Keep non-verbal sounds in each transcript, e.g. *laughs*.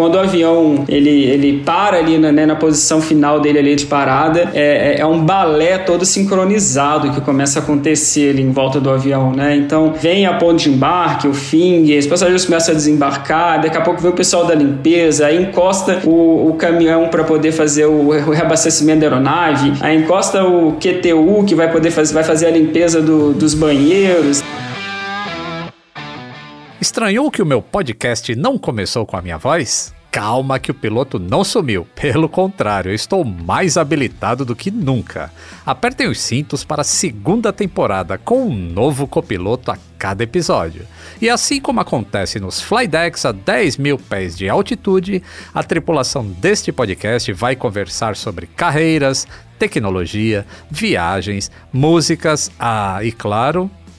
Quando o avião ele, ele para ali na, né, na posição final dele ali de parada, é, é, é um balé todo sincronizado que começa a acontecer ali em volta do avião, né? Então vem a ponte de embarque, o fing, os passageiros começam a desembarcar, daqui a pouco vem o pessoal da limpeza, aí encosta o, o caminhão para poder fazer o, o, reabastecimento da aeronave, aí encosta o QTU que vai poder fazer, vai fazer a limpeza do, dos banheiros. Estranhou que o meu podcast não começou com a minha voz? Calma que o piloto não sumiu. Pelo contrário, eu estou mais habilitado do que nunca. Apertem os cintos para a segunda temporada com um novo copiloto a cada episódio. E assim como acontece nos flydecks a 10 mil pés de altitude, a tripulação deste podcast vai conversar sobre carreiras, tecnologia, viagens, músicas, ah, e claro,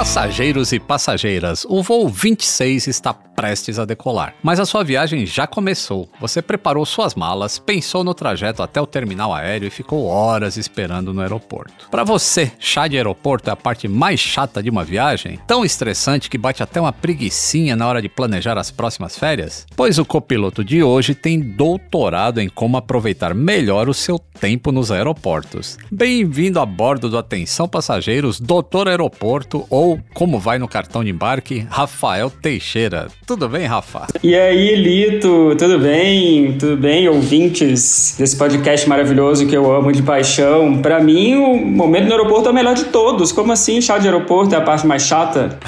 Passageiros e passageiras, o voo 26 está prestes a decolar. Mas a sua viagem já começou. Você preparou suas malas, pensou no trajeto até o terminal aéreo e ficou horas esperando no aeroporto. Para você, chá de aeroporto é a parte mais chata de uma viagem? Tão estressante que bate até uma preguiçinha na hora de planejar as próximas férias? Pois o copiloto de hoje tem doutorado em como aproveitar melhor o seu tempo nos aeroportos. Bem-vindo a bordo do Atenção Passageiros, Doutor Aeroporto ou, como vai no cartão de embarque, Rafael Teixeira. Tudo bem, Rafa? E aí, Lito, tudo bem? Tudo bem, ouvintes desse podcast maravilhoso que eu amo de paixão? Para mim, o momento no aeroporto é o melhor de todos. Como assim, chá de aeroporto é a parte mais chata?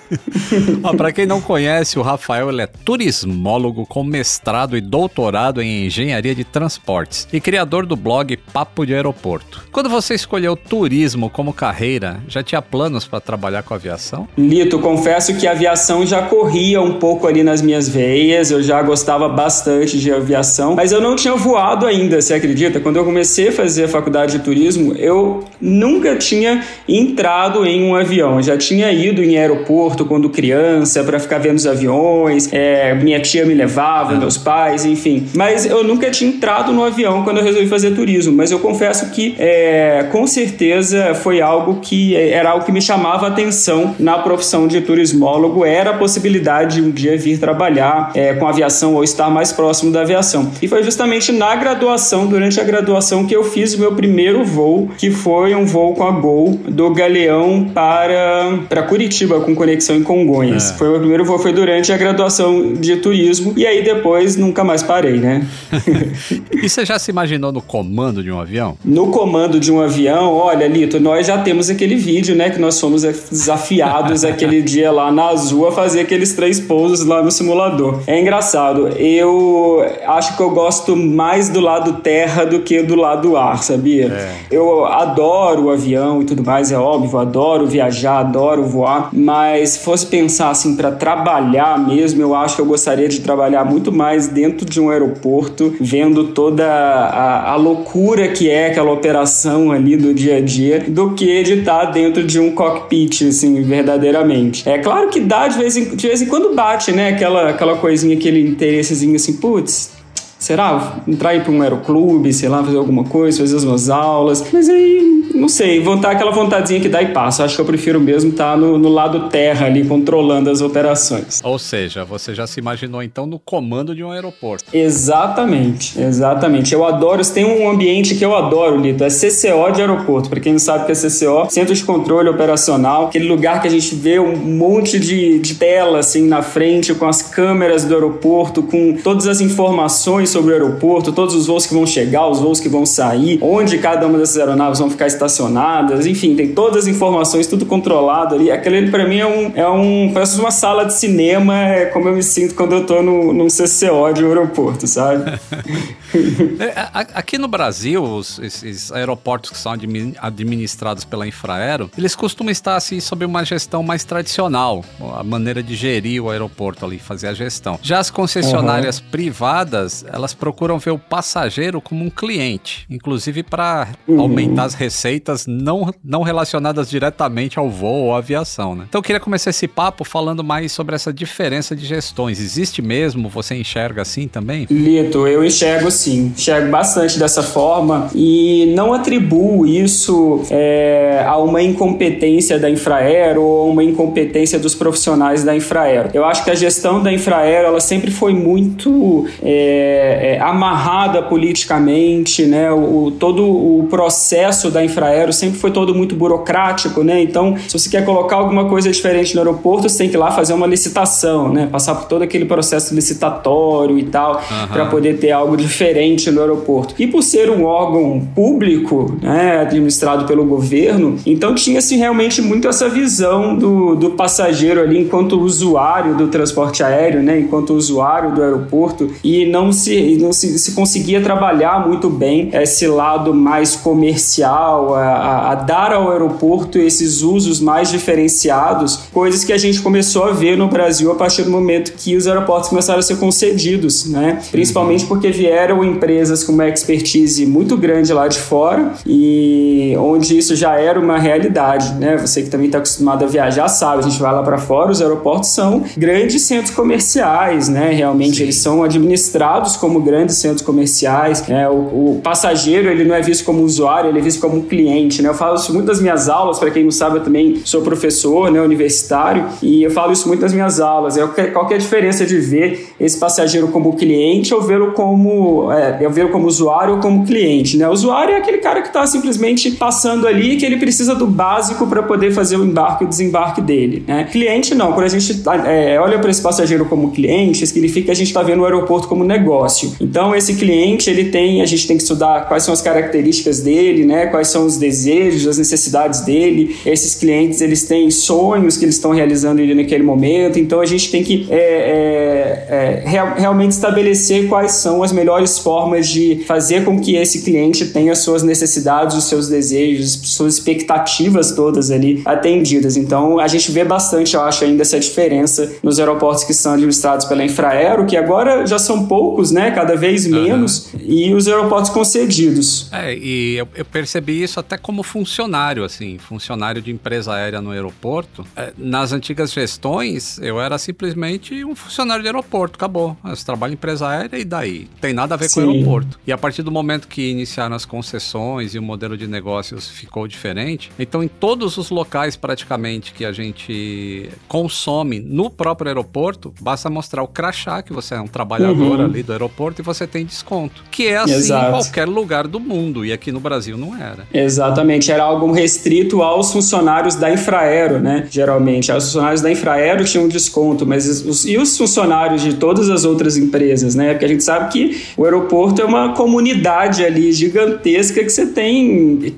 *laughs* Para quem não conhece, o Rafael ele é turismólogo com mestrado e doutorado em engenharia de transportes e criador do blog Papo de Aeroporto. Quando você escolheu turismo como carreira, já tinha planos para trabalhar com aviação? Lito, confesso que a aviação já corria um pouco ali nas minhas veias, eu já gostava bastante de aviação, mas eu não tinha voado ainda, você acredita? Quando eu comecei a fazer a faculdade de turismo, eu nunca tinha entrado em um avião. Eu já tinha ido em aeroporto quando criança para ficar vendo os aviões, é, minha tia me levava, meus pais, enfim. Mas eu nunca tinha entrado no avião quando eu resolvi fazer turismo. Mas eu confesso que é, com certeza foi algo que era algo que me chamava atenção na profissão de turismólogo, era a possibilidade de um dia vir trabalhar é, com aviação ou estar mais próximo da aviação. E foi justamente na graduação, durante a graduação, que eu fiz o meu primeiro voo, que foi um voo com a Gol do Galeão para, para Curitiba, com conexão em Congonhas. É. Foi o meu primeiro voo, foi durante a graduação de turismo, e aí depois nunca mais parei, né? *laughs* e você já se imaginou no comando de um avião? No comando de um avião, olha, Lito, nós já temos aquele vídeo, né, que nós fomos desafiados aquele dia lá na Azul a fazer aqueles três pousos lá no simulador. É engraçado. Eu acho que eu gosto mais do lado terra do que do lado ar, sabia? É. Eu adoro o avião e tudo mais, é óbvio, adoro viajar, adoro voar, mas se fosse pensar assim para trabalhar mesmo, eu acho que eu gostaria de trabalhar muito mais dentro de um aeroporto, vendo toda a, a loucura que é aquela operação ali do dia a dia, do que de estar dentro de um cockpit, assim, verdadeiramente. É claro que dá de vez em, de vez em quando bate, né? Aquela, aquela coisinha, aquele interessezinho assim, putz, será? Entrar aí para um aeroclube, sei lá, fazer alguma coisa, fazer as minhas aulas. Mas aí não sei, vontade, aquela vontadezinha que dá e passa. Acho que eu prefiro mesmo estar tá no, no, lado terra ali, controlando as operações. Ou seja, você já se imaginou então no comando de um aeroporto. Exatamente, exatamente. Eu adoro, tem um ambiente que eu adoro, Lito, é CCO de aeroporto. Para quem não sabe o que é CCO, Centro de Controle Operacional, aquele lugar que a gente vê um monte de, de tela assim na frente, com as câmeras do aeroporto, com todas as informações sobre o aeroporto, todos os voos que vão chegar, os voos que vão sair, onde cada uma dessas aeronaves vão ficar estacionadas estacionadas, enfim, tem todas as informações, tudo controlado ali. Aquele para mim é um, é um. Parece uma sala de cinema, é como eu me sinto quando eu tô no, num CCO de um aeroporto, sabe? *laughs* É, aqui no Brasil, os, esses aeroportos que são administrados pela Infraero, eles costumam estar assim sob uma gestão mais tradicional, a maneira de gerir o aeroporto ali, fazer a gestão. Já as concessionárias uhum. privadas, elas procuram ver o passageiro como um cliente, inclusive para uhum. aumentar as receitas não, não relacionadas diretamente ao voo ou aviação, né? Então eu queria começar esse papo falando mais sobre essa diferença de gestões. Existe mesmo? Você enxerga assim também? Lito, eu enxergo sim. Enxergo bastante dessa forma e não atribuo isso é, a uma incompetência da Infraero ou uma incompetência dos profissionais da Infraero. Eu acho que a gestão da Infraero ela sempre foi muito é, é, amarrada politicamente, né? O, todo o processo da Infraero sempre foi todo muito burocrático, né? Então, se você quer colocar alguma coisa diferente no aeroporto, você tem que ir lá fazer uma licitação, né? Passar por todo aquele processo licitatório e tal, uhum. para poder ter algo diferente no aeroporto. E por ser um órgão público, né, administrado pelo governo, então tinha-se realmente muito essa visão do, do passageiro ali enquanto usuário do transporte aéreo, né, enquanto usuário do aeroporto, e não se, não se, se conseguia trabalhar muito bem esse lado mais comercial, a, a, dar ao aeroporto esses usos mais diferenciados, coisas que a gente começou a ver no Brasil a partir do momento que os aeroportos começaram a ser concedidos, né? Principalmente porque vieram empresas com uma expertise muito grande lá de fora e onde isso já era uma realidade, né? Você que também está acostumado a viajar sabe, a gente vai lá para fora, os aeroportos são grandes centros comerciais, né? Realmente Sim. eles são administrados como grandes centros comerciais. Né? O, o, passageiro ele não é visto como usuário, ele é visto como um cliente, né? Eu falo isso muito nas minhas aulas, para quem não sabe, eu também sou professor, né, universitário, e eu falo isso muito nas minhas aulas. É qual é a diferença de ver esse passageiro como cliente ou vê-lo como é, eu ver como usuário ou como cliente, né? O usuário é aquele cara que está simplesmente passando ali que ele precisa do básico para poder fazer o embarque e o desembarque dele, né? Cliente não, quando a gente é, olha para esse passageiro como cliente, significa que a gente está vendo o aeroporto como negócio. Então esse cliente ele tem, a gente tem que estudar quais são as características dele, né? Quais são os desejos, as necessidades dele. Esses clientes eles têm sonhos que eles estão realizando ali naquele momento. Então a gente tem que é, é, é, real, realmente estabelecer quais são as melhores formas de fazer com que esse cliente tenha suas necessidades, os seus desejos, suas expectativas todas ali atendidas. Então, a gente vê bastante, eu acho, ainda essa diferença nos aeroportos que são administrados pela Infraero, que agora já são poucos, né? Cada vez menos, uhum. e os aeroportos concedidos. É, e eu, eu, percebi isso até como funcionário, assim, funcionário de empresa aérea no aeroporto. É, nas antigas gestões, eu era simplesmente um funcionário de aeroporto, acabou. Eu trabalho em empresa aérea e daí? Tem nada a ver Sim. com o aeroporto. E a partir do momento que iniciaram as concessões e o modelo de negócios ficou diferente, então em todos os locais praticamente que a gente consome no próprio aeroporto, basta mostrar o crachá que você é um trabalhador uhum. ali do aeroporto e você tem desconto. Que é assim Exato. em qualquer lugar do mundo e aqui no Brasil não era. Exatamente, era algo restrito aos funcionários da Infraero, né? Geralmente, os funcionários da Infraero tinham desconto, mas os, e os funcionários de todas as outras empresas, né? Porque a gente sabe que o aeroporto é uma comunidade ali gigantesca que você tem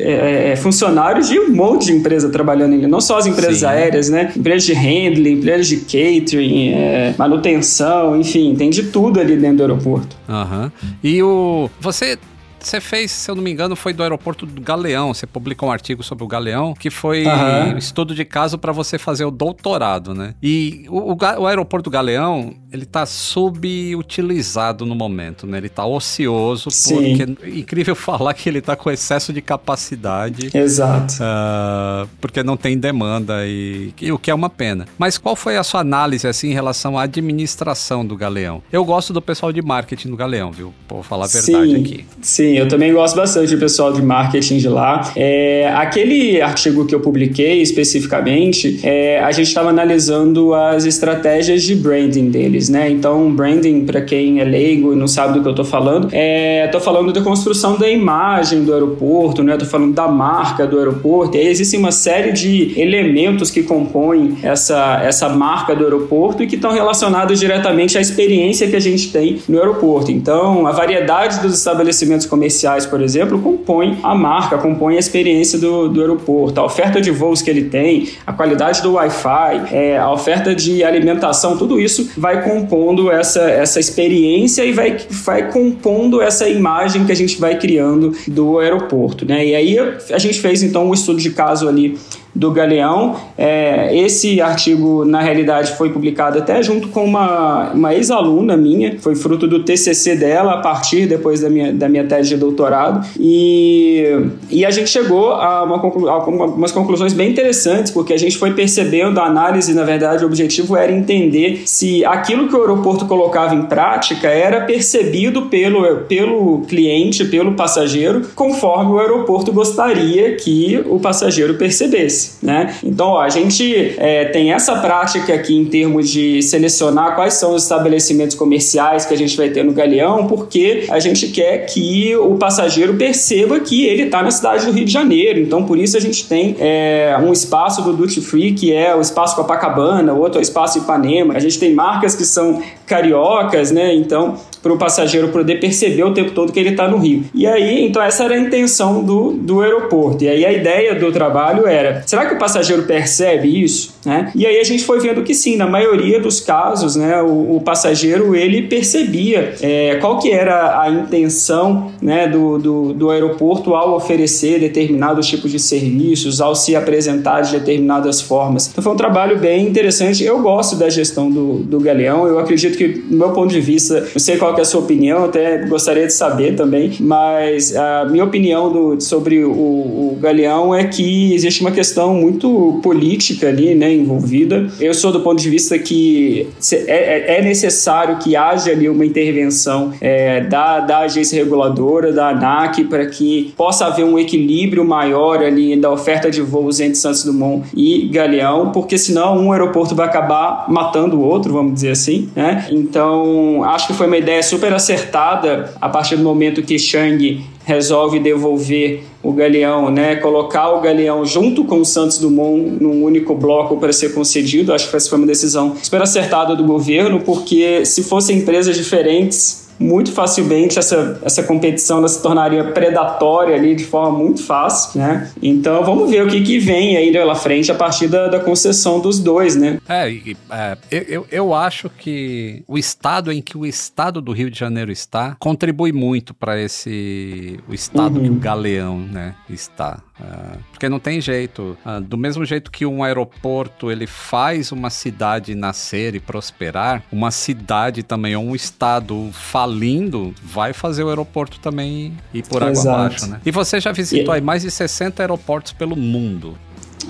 é, é, funcionários de um monte de empresa trabalhando ali, não só as empresas Sim. aéreas, né? Empresas de handling, empresas de catering, é, manutenção, enfim, tem de tudo ali dentro do aeroporto. Aham. Uhum. E o. Você você fez, se eu não me engano, foi do aeroporto do Galeão. Você publicou um artigo sobre o Galeão, que foi uhum. estudo de caso para você fazer o doutorado, né? E o, o, o aeroporto do Galeão, ele tá subutilizado no momento, né? Ele tá ocioso, Sim. porque é incrível *laughs* falar que ele tá com excesso de capacidade. Exato. Uh, porque não tem demanda e, e, o que é uma pena. Mas qual foi a sua análise assim em relação à administração do Galeão? Eu gosto do pessoal de marketing do Galeão, viu? Vou falar a verdade sim, aqui. Sim, eu também gosto bastante do pessoal de marketing de lá. É, aquele artigo que eu publiquei especificamente, é, a gente estava analisando as estratégias de branding dele deles, né? Então, branding, para quem é leigo e não sabe do que eu tô falando, é, tô falando da construção da imagem do aeroporto, né? Tô falando da marca do aeroporto. E aí existe uma série de elementos que compõem essa, essa marca do aeroporto e que estão relacionados diretamente à experiência que a gente tem no aeroporto. Então, a variedade dos estabelecimentos comerciais, por exemplo, compõem a marca, compõem a experiência do, do aeroporto. A oferta de voos que ele tem, a qualidade do Wi-Fi, é, a oferta de alimentação, tudo isso vai compondo essa, essa experiência e vai, vai compondo essa imagem que a gente vai criando do aeroporto. Né? E aí a gente fez então um estudo de caso ali do Galeão. É, esse artigo, na realidade, foi publicado até junto com uma, uma ex-aluna minha, foi fruto do TCC dela, a partir depois da minha, da minha tese de doutorado. E, e a gente chegou a, uma, a umas conclusões bem interessantes, porque a gente foi percebendo a análise, na verdade, o objetivo era entender se aquilo que o aeroporto colocava em prática era percebido pelo, pelo cliente, pelo passageiro, conforme o aeroporto gostaria que o passageiro percebesse né? Então, ó, a gente é, tem essa prática aqui em termos de selecionar quais são os estabelecimentos comerciais que a gente vai ter no Galeão, porque a gente quer que o passageiro perceba que ele está na cidade do Rio de Janeiro. Então, por isso a gente tem é, um espaço do Duty Free, que é o espaço Copacabana, outro é o espaço Ipanema. A gente tem marcas que são cariocas, né? Então, para o passageiro poder perceber o tempo todo que ele está no Rio. E aí, então, essa era a intenção do, do aeroporto. E aí, a ideia do trabalho era: será que o passageiro percebe isso? Né? E aí, a gente foi vendo que sim, na maioria dos casos, né, o, o passageiro ele percebia é, qual que era a intenção né, do, do, do aeroporto ao oferecer determinados tipos de serviços, ao se apresentar de determinadas formas. Então, foi um trabalho bem interessante. Eu gosto da gestão do, do Galeão, eu acredito que, do meu ponto de vista, não sei qual é a sua opinião, até gostaria de saber também, mas a minha opinião do, sobre o, o Galeão é que existe uma questão muito política ali, né, envolvida. Eu sou do ponto de vista que é, é, é necessário que haja ali uma intervenção é, da, da agência reguladora, da ANAC, para que possa haver um equilíbrio maior ali da oferta de voos entre Santos Dumont e Galeão, porque senão um aeroporto vai acabar matando o outro, vamos dizer assim, né? Então, acho que foi uma ideia super acertada a partir do momento que Chang resolve devolver o Galeão, né, colocar o Galeão junto com o Santos Dumont num único bloco para ser concedido. Acho que essa foi uma decisão super acertada do governo, porque se fossem empresas diferentes, muito facilmente essa, essa competição se tornaria predatória ali de forma muito fácil, né? Então vamos ver o que, que vem aí pela frente a partir da, da concessão dos dois, né? É, é eu, eu acho que o estado em que o estado do Rio de Janeiro está contribui muito para esse o estado uhum. que o Galeão, né, está. Uh, porque não tem jeito. Uh, do mesmo jeito que um aeroporto ele faz uma cidade nascer e prosperar, uma cidade também ou um estado falindo vai fazer o aeroporto também ir por água Exato. abaixo, né? E você já visitou aí mais de 60 aeroportos pelo mundo.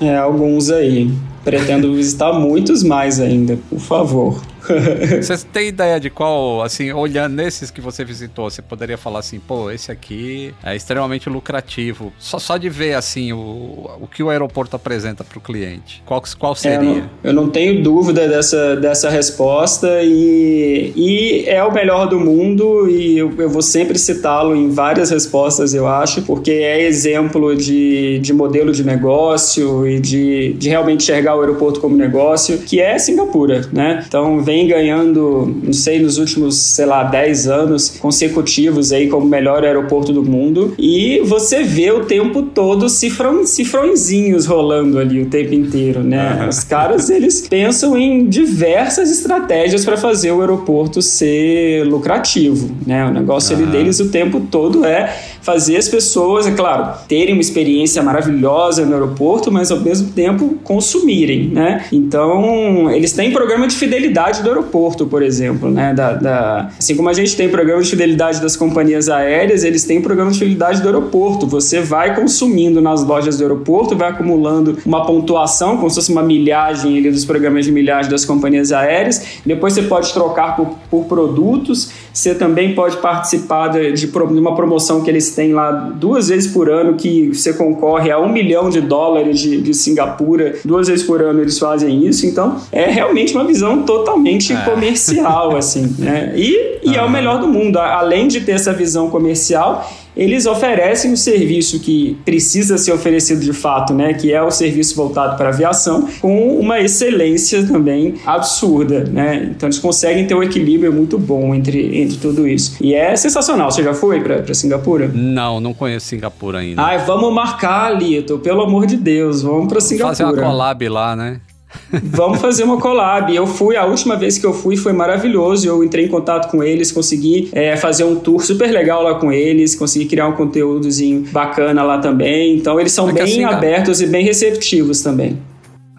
É, alguns aí. Pretendo visitar muitos mais ainda, por favor. *laughs* você tem ideia de qual, assim, olhando nesses que você visitou, você poderia falar assim, pô, esse aqui é extremamente lucrativo. Só, só de ver, assim, o, o que o aeroporto apresenta para o cliente. Qual, qual seria? É, eu, não, eu, não, tenho dúvida dessa, dessa resposta e, e é o melhor do mundo e eu, eu vou sempre citá-lo em várias respostas, eu acho, porque é exemplo de, de modelo de negócio e de, de realmente enxergar o aeroporto como negócio, que é Singapura, né? Então, vem ganhando, não sei, nos últimos, sei lá, 10 anos consecutivos aí como melhor aeroporto do mundo. E você vê o tempo todo cifrão, cifrõezinhos rolando ali o tempo inteiro, né? Os caras, eles pensam em diversas estratégias para fazer o aeroporto ser lucrativo, né? O negócio ali deles o tempo todo é fazer as pessoas, é claro, terem uma experiência maravilhosa no aeroporto, mas ao mesmo tempo consumirem, né? Então, eles têm programa de fidelidade do aeroporto, por exemplo, né? Da, da, assim como a gente tem programa de fidelidade das companhias aéreas, eles têm programa de fidelidade do aeroporto. Você vai consumindo nas lojas do aeroporto, vai acumulando uma pontuação, como se fosse uma milhagem ali dos programas de milhagem das companhias aéreas. Depois você pode trocar por, por produtos. Você também pode participar de, de, uma promoção que eles têm lá duas vezes por ano, que você concorre a um milhão de dólares de, de Singapura. Duas vezes por ano eles fazem isso. Então, é realmente uma visão totalmente é. comercial, assim, né? E, e é o melhor do mundo. Além de ter essa visão comercial, eles oferecem o serviço que precisa ser oferecido de fato, né? Que é o serviço voltado para aviação, com uma excelência também absurda, né? Então eles conseguem ter um equilíbrio muito bom entre, entre tudo isso. E é sensacional. Você já foi para Singapura? Não, não conheço Singapura ainda. Ai, vamos marcar, Lito, pelo amor de Deus, vamos para Singapura. Fazer uma collab lá, né? Vamos fazer uma collab. Eu fui, a última vez que eu fui foi maravilhoso. Eu entrei em contato com eles, consegui é, fazer um tour super legal lá com eles, consegui criar um conteúdozinho bacana lá também. Então eles são é bem assim, abertos e bem receptivos também.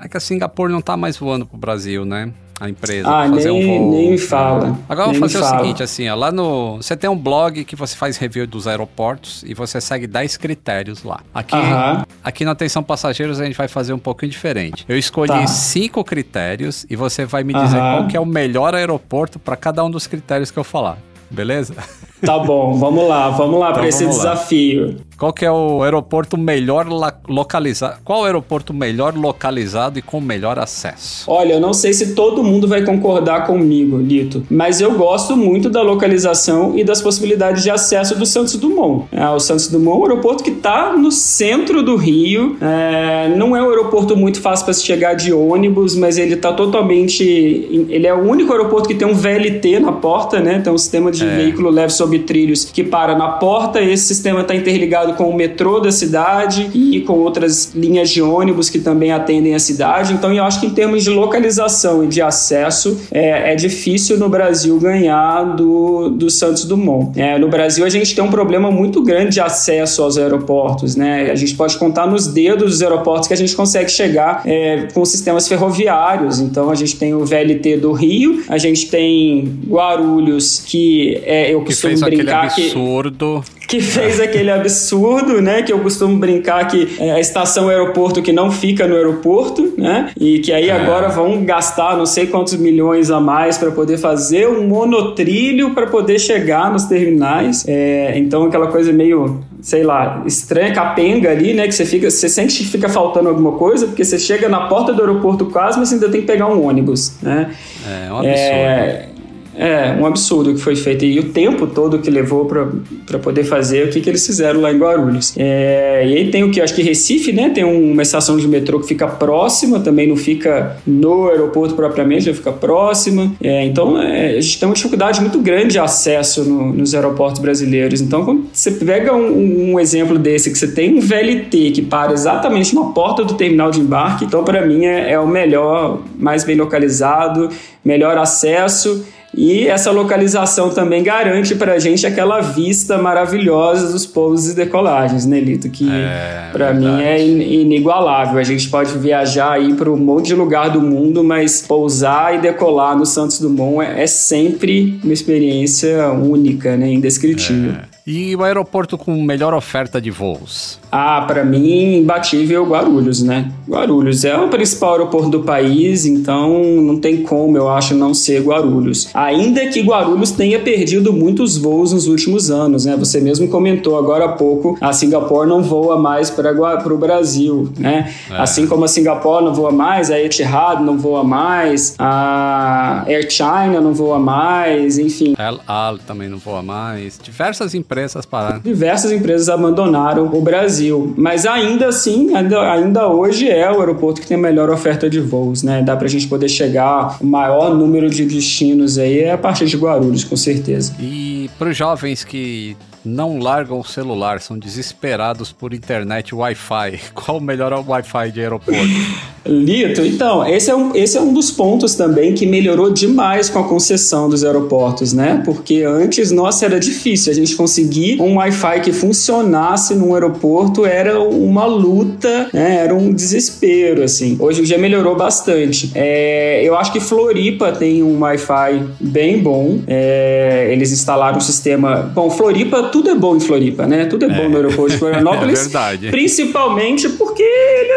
É que a Singapura não tá mais voando pro Brasil, né? A empresa. Ah, fazer nem, um voo. nem me fala. Agora nem vou fazer o seguinte, assim, ó, lá no... Você tem um blog que você faz review dos aeroportos e você segue 10 critérios lá. Aqui, uh -huh. aqui na Atenção Passageiros a gente vai fazer um pouquinho diferente. Eu escolhi tá. cinco critérios e você vai me dizer uh -huh. qual que é o melhor aeroporto para cada um dos critérios que eu falar. Beleza? Tá bom, vamos lá, vamos lá então, para esse lá. desafio. Qual que é o aeroporto melhor localizado? Qual o aeroporto melhor localizado e com melhor acesso? Olha, eu não sei se todo mundo vai concordar comigo, Lito, mas eu gosto muito da localização e das possibilidades de acesso do Santos Dumont. É, o Santos Dumont é um aeroporto que está no centro do Rio. É, não é um aeroporto muito fácil para se chegar de ônibus, mas ele está totalmente. Ele é o único aeroporto que tem um VLT na porta, né? Tem um sistema de é. veículo leve sobre trilhos que para na porta. Esse sistema está interligado com o metrô da cidade e com outras linhas de ônibus que também atendem a cidade. Então, eu acho que em termos de localização e de acesso, é, é difícil no Brasil ganhar do, do Santos Dumont. É, no Brasil, a gente tem um problema muito grande de acesso aos aeroportos. Né? A gente pode contar nos dedos dos aeroportos que a gente consegue chegar é, com sistemas ferroviários. Então, a gente tem o VLT do Rio, a gente tem Guarulhos, que é, eu costumo fez aquele absurdo. que que fez aquele absurdo, né? Que eu costumo brincar que é a estação aeroporto que não fica no aeroporto, né? E que aí é. agora vão gastar não sei quantos milhões a mais para poder fazer um monotrilho para poder chegar nos terminais. É, então aquela coisa meio sei lá, estranha, capenga ali, né? Que você fica, você sente que fica faltando alguma coisa, porque você chega na porta do aeroporto quase, mas ainda tem que pegar um ônibus, né? É, um absurdo. É, é, um absurdo que foi feito. E o tempo todo que levou para poder fazer o que, que eles fizeram lá em Guarulhos. É, e aí tem o que? Acho que Recife, né? Tem uma estação de metrô que fica próxima, também não fica no aeroporto propriamente, já fica próxima. É, então é, a gente tem uma dificuldade muito grande de acesso no, nos aeroportos brasileiros. Então, quando você pega um, um, exemplo desse, que você tem um VLT que para exatamente na porta do terminal de embarque, então para mim é, é o melhor, mais bem localizado, melhor acesso. E essa localização também garante para a gente aquela vista maravilhosa dos pousos e decolagens, né, Lito? Que é, para mim é inigualável. A gente pode viajar aí para um monte de lugar do mundo, mas pousar e decolar no Santos Dumont é, é sempre uma experiência única, né, indescritível. É. E o aeroporto com melhor oferta de voos? Ah, para mim, imbatível Guarulhos, né? Guarulhos é o principal aeroporto do país, então não tem como, eu acho, não ser Guarulhos. Ainda que Guarulhos tenha perdido muitos voos nos últimos anos, né? Você mesmo comentou agora há pouco, a Singapore não voa mais para o Brasil, né? É. Assim como a Singapore não voa mais, a Etihad não voa mais, a Air China não voa mais, enfim. El Al também não voa mais. Diversas empresas empresas pararam. Diversas empresas abandonaram o Brasil, mas ainda assim, ainda, ainda hoje é o aeroporto que tem a melhor oferta de voos, né? Dá pra gente poder chegar, o maior número de destinos aí é a partir de Guarulhos, com certeza. E para os jovens que não largam o celular, são desesperados por internet Wi-Fi. *laughs* Qual o melhor Wi-Fi de aeroporto? Lito, então, esse é, um, esse é um dos pontos também que melhorou demais com a concessão dos aeroportos, né? Porque antes, nossa, era difícil. A gente conseguir um Wi-Fi que funcionasse num aeroporto era uma luta, né? Era um desespero, assim. Hoje dia melhorou bastante. É, eu acho que Floripa tem um Wi-Fi bem bom. É, eles instalaram um sistema... Bom, Floripa tudo é bom em Floripa, né? Tudo é, é. bom no aeroporto de *laughs* Florianópolis. é verdade. Principalmente porque porque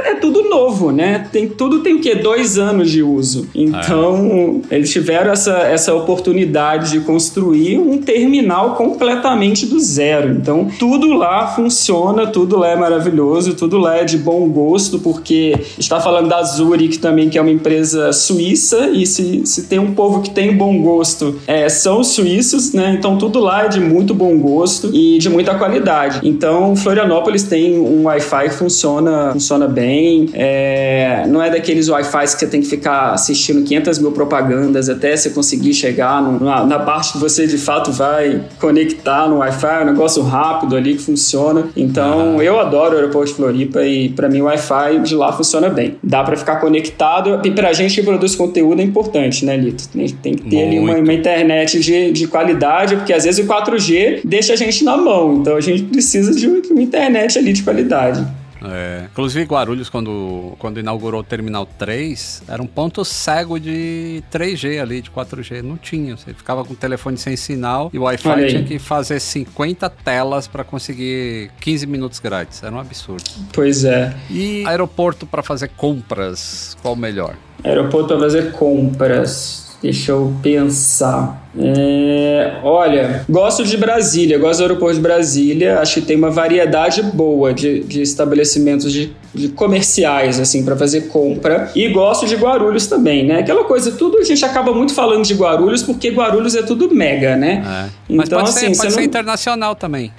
é tudo novo, né? Tem, tudo tem o quê? Dois anos de uso. Então, é. eles tiveram essa, essa oportunidade de construir um terminal completamente do zero. Então, tudo lá funciona, tudo lá é maravilhoso, tudo lá é de bom gosto, porque está falando da Zurich também, que é uma empresa suíça, e se, se tem um povo que tem bom gosto, é, são os suíços, né? Então, tudo lá é de muito bom gosto e de muita qualidade. Então, Florianópolis tem um Wi-Fi que funciona, funciona bem. É, não é daqueles Wi-Fi que você tem que ficar assistindo 500 mil propagandas até você conseguir chegar no, na, na, parte que você de fato vai conectar no Wi-Fi. É um negócio rápido ali que funciona. Então, eu adoro o aeroporto de Floripa e para mim o Wi-Fi de lá funciona bem. Dá para ficar conectado e pra gente que produz conteúdo é importante, né, Lito? Tem que ter Muito. ali uma, uma internet de, de qualidade, porque às vezes o 4G deixa a gente na mão. Então a gente precisa de uma internet ali de qualidade. É. Inclusive, Guarulhos, quando, quando inaugurou o Terminal 3, era um ponto cego de 3G ali, de 4G. Não tinha. Você ficava com o telefone sem sinal e o Wi-Fi tinha que fazer 50 telas para conseguir 15 minutos grátis. Era um absurdo. Pois é. E aeroporto para fazer compras, qual o melhor? Aeroporto para fazer compras. Deixa eu pensar. É, olha, gosto de Brasília, gosto do aeroporto de Brasília. Acho que tem uma variedade boa de, de estabelecimentos de, de comerciais, assim, para fazer compra. E gosto de Guarulhos também, né? Aquela coisa, tudo a gente acaba muito falando de Guarulhos porque Guarulhos é tudo mega, né? É. Mas então, pode assim, ser, pode ser não... internacional também.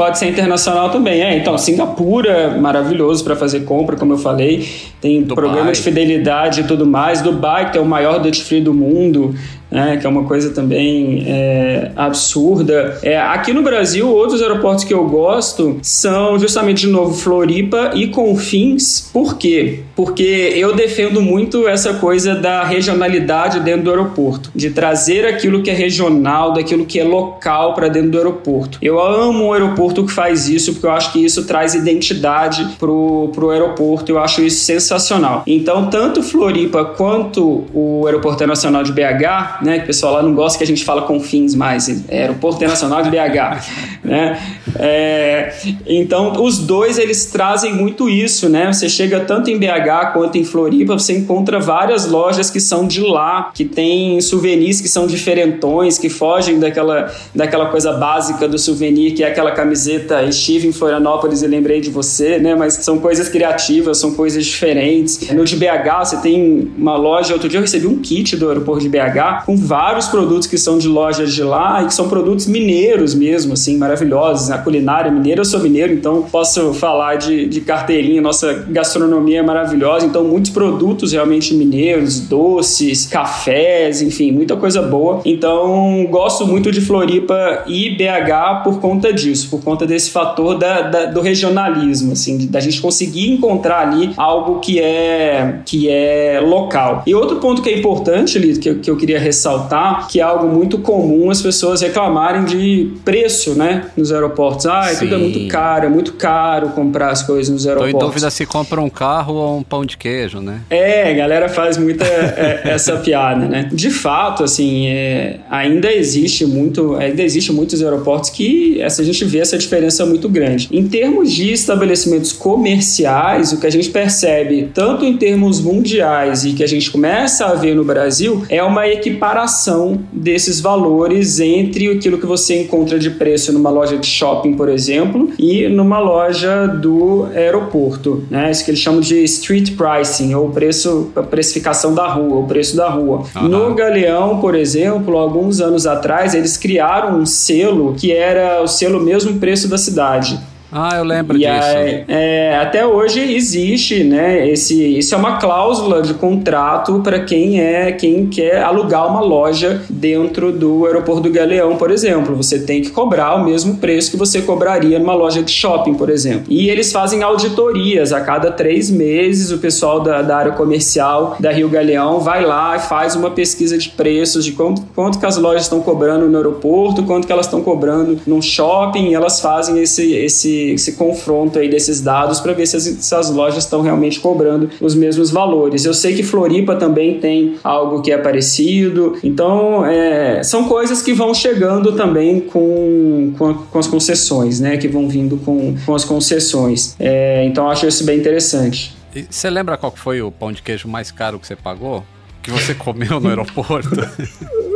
Pode ser internacional também, é. Então, Singapura, maravilhoso para fazer compra, como eu falei. Tem Dubai. programa de fidelidade e tudo mais. Dubai, que é o maior duty free do mundo né, que é uma coisa também é, absurda. É, aqui no Brasil, outros aeroportos que eu gosto são justamente, de novo, Floripa e Confins. Por quê? Porque eu defendo muito essa coisa da regionalidade dentro do aeroporto, de trazer aquilo que é regional, daquilo que é local para dentro do aeroporto. Eu amo o aeroporto que faz isso, porque eu acho que isso traz identidade pro, pro aeroporto, eu acho isso sensacional. Então, tanto Floripa quanto o Aeroporto Internacional de BH né? Que o pessoal lá não gosta que a gente fala com fins mais, é Aeroporto Internacional de BH, *laughs* né? É, então, os dois, eles trazem muito isso, né? Você chega tanto em BH quanto em Floripa, você encontra várias lojas que são de lá, que tem souvenirs que são diferentões, que fogem daquela, daquela coisa básica do souvenir, que é aquela camiseta estive em Florianópolis e lembrei de você, né? Mas são coisas criativas, são coisas diferentes. No de BH, você tem uma loja, outro dia eu recebi um kit do aeroporto de BH com vários produtos que são de lojas de lá e que são produtos mineiros mesmo, assim, maravilhosos. A culinária mineira, eu sou mineiro, então posso falar de, de carteirinha. Nossa gastronomia é maravilhosa, então muitos produtos realmente mineiros, doces, cafés, enfim, muita coisa boa. Então gosto muito de Floripa e BH por conta disso, por conta desse fator da, da, do regionalismo, assim, da gente conseguir encontrar ali algo que é, que é local. E outro ponto que é importante, Lito, que, que eu queria ressaltar ressaltar que é algo muito comum as pessoas reclamarem de preço, né, nos aeroportos. Ah, tudo é muito caro, é muito caro comprar as coisas nos aeroportos. Tô em dúvida se compra um carro ou um pão de queijo, né? É, a galera faz muita é, essa piada, né? De fato, assim, é, ainda existe muito, ainda existe muitos aeroportos que essa a gente vê essa diferença muito grande. Em termos de estabelecimentos comerciais, o que a gente percebe, tanto em termos mundiais e que a gente começa a ver no Brasil, é uma equiparação comparação desses valores entre aquilo que você encontra de preço numa loja de shopping, por exemplo, e numa loja do aeroporto, né? Isso que eles chamam de street pricing, ou preço, a precificação da rua, o preço da rua. Uhum. No Galeão, por exemplo, alguns anos atrás, eles criaram um selo que era o selo mesmo preço da cidade. Ah, eu lembro e disso. Aí, é, até hoje existe, né? Esse, isso é uma cláusula de contrato para quem é quem quer alugar uma loja dentro do aeroporto do Galeão, por exemplo. Você tem que cobrar o mesmo preço que você cobraria numa loja de shopping, por exemplo. E eles fazem auditorias a cada três meses. O pessoal da, da área comercial da Rio Galeão vai lá e faz uma pesquisa de preços de quanto, quanto que as lojas estão cobrando no aeroporto, quanto que elas estão cobrando num shopping. E elas fazem esse esse esse, esse confronto aí desses dados para ver se as, se as lojas estão realmente cobrando os mesmos valores. Eu sei que Floripa também tem algo que é parecido, então é, são coisas que vão chegando também com, com, com, as concessões, né? Que vão vindo com, com as concessões. É, então acho isso bem interessante. Você lembra qual foi o pão de queijo mais caro que você pagou? Que você comeu no aeroporto? *laughs*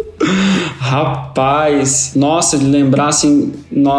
Rapaz, nossa, de lembrar assim,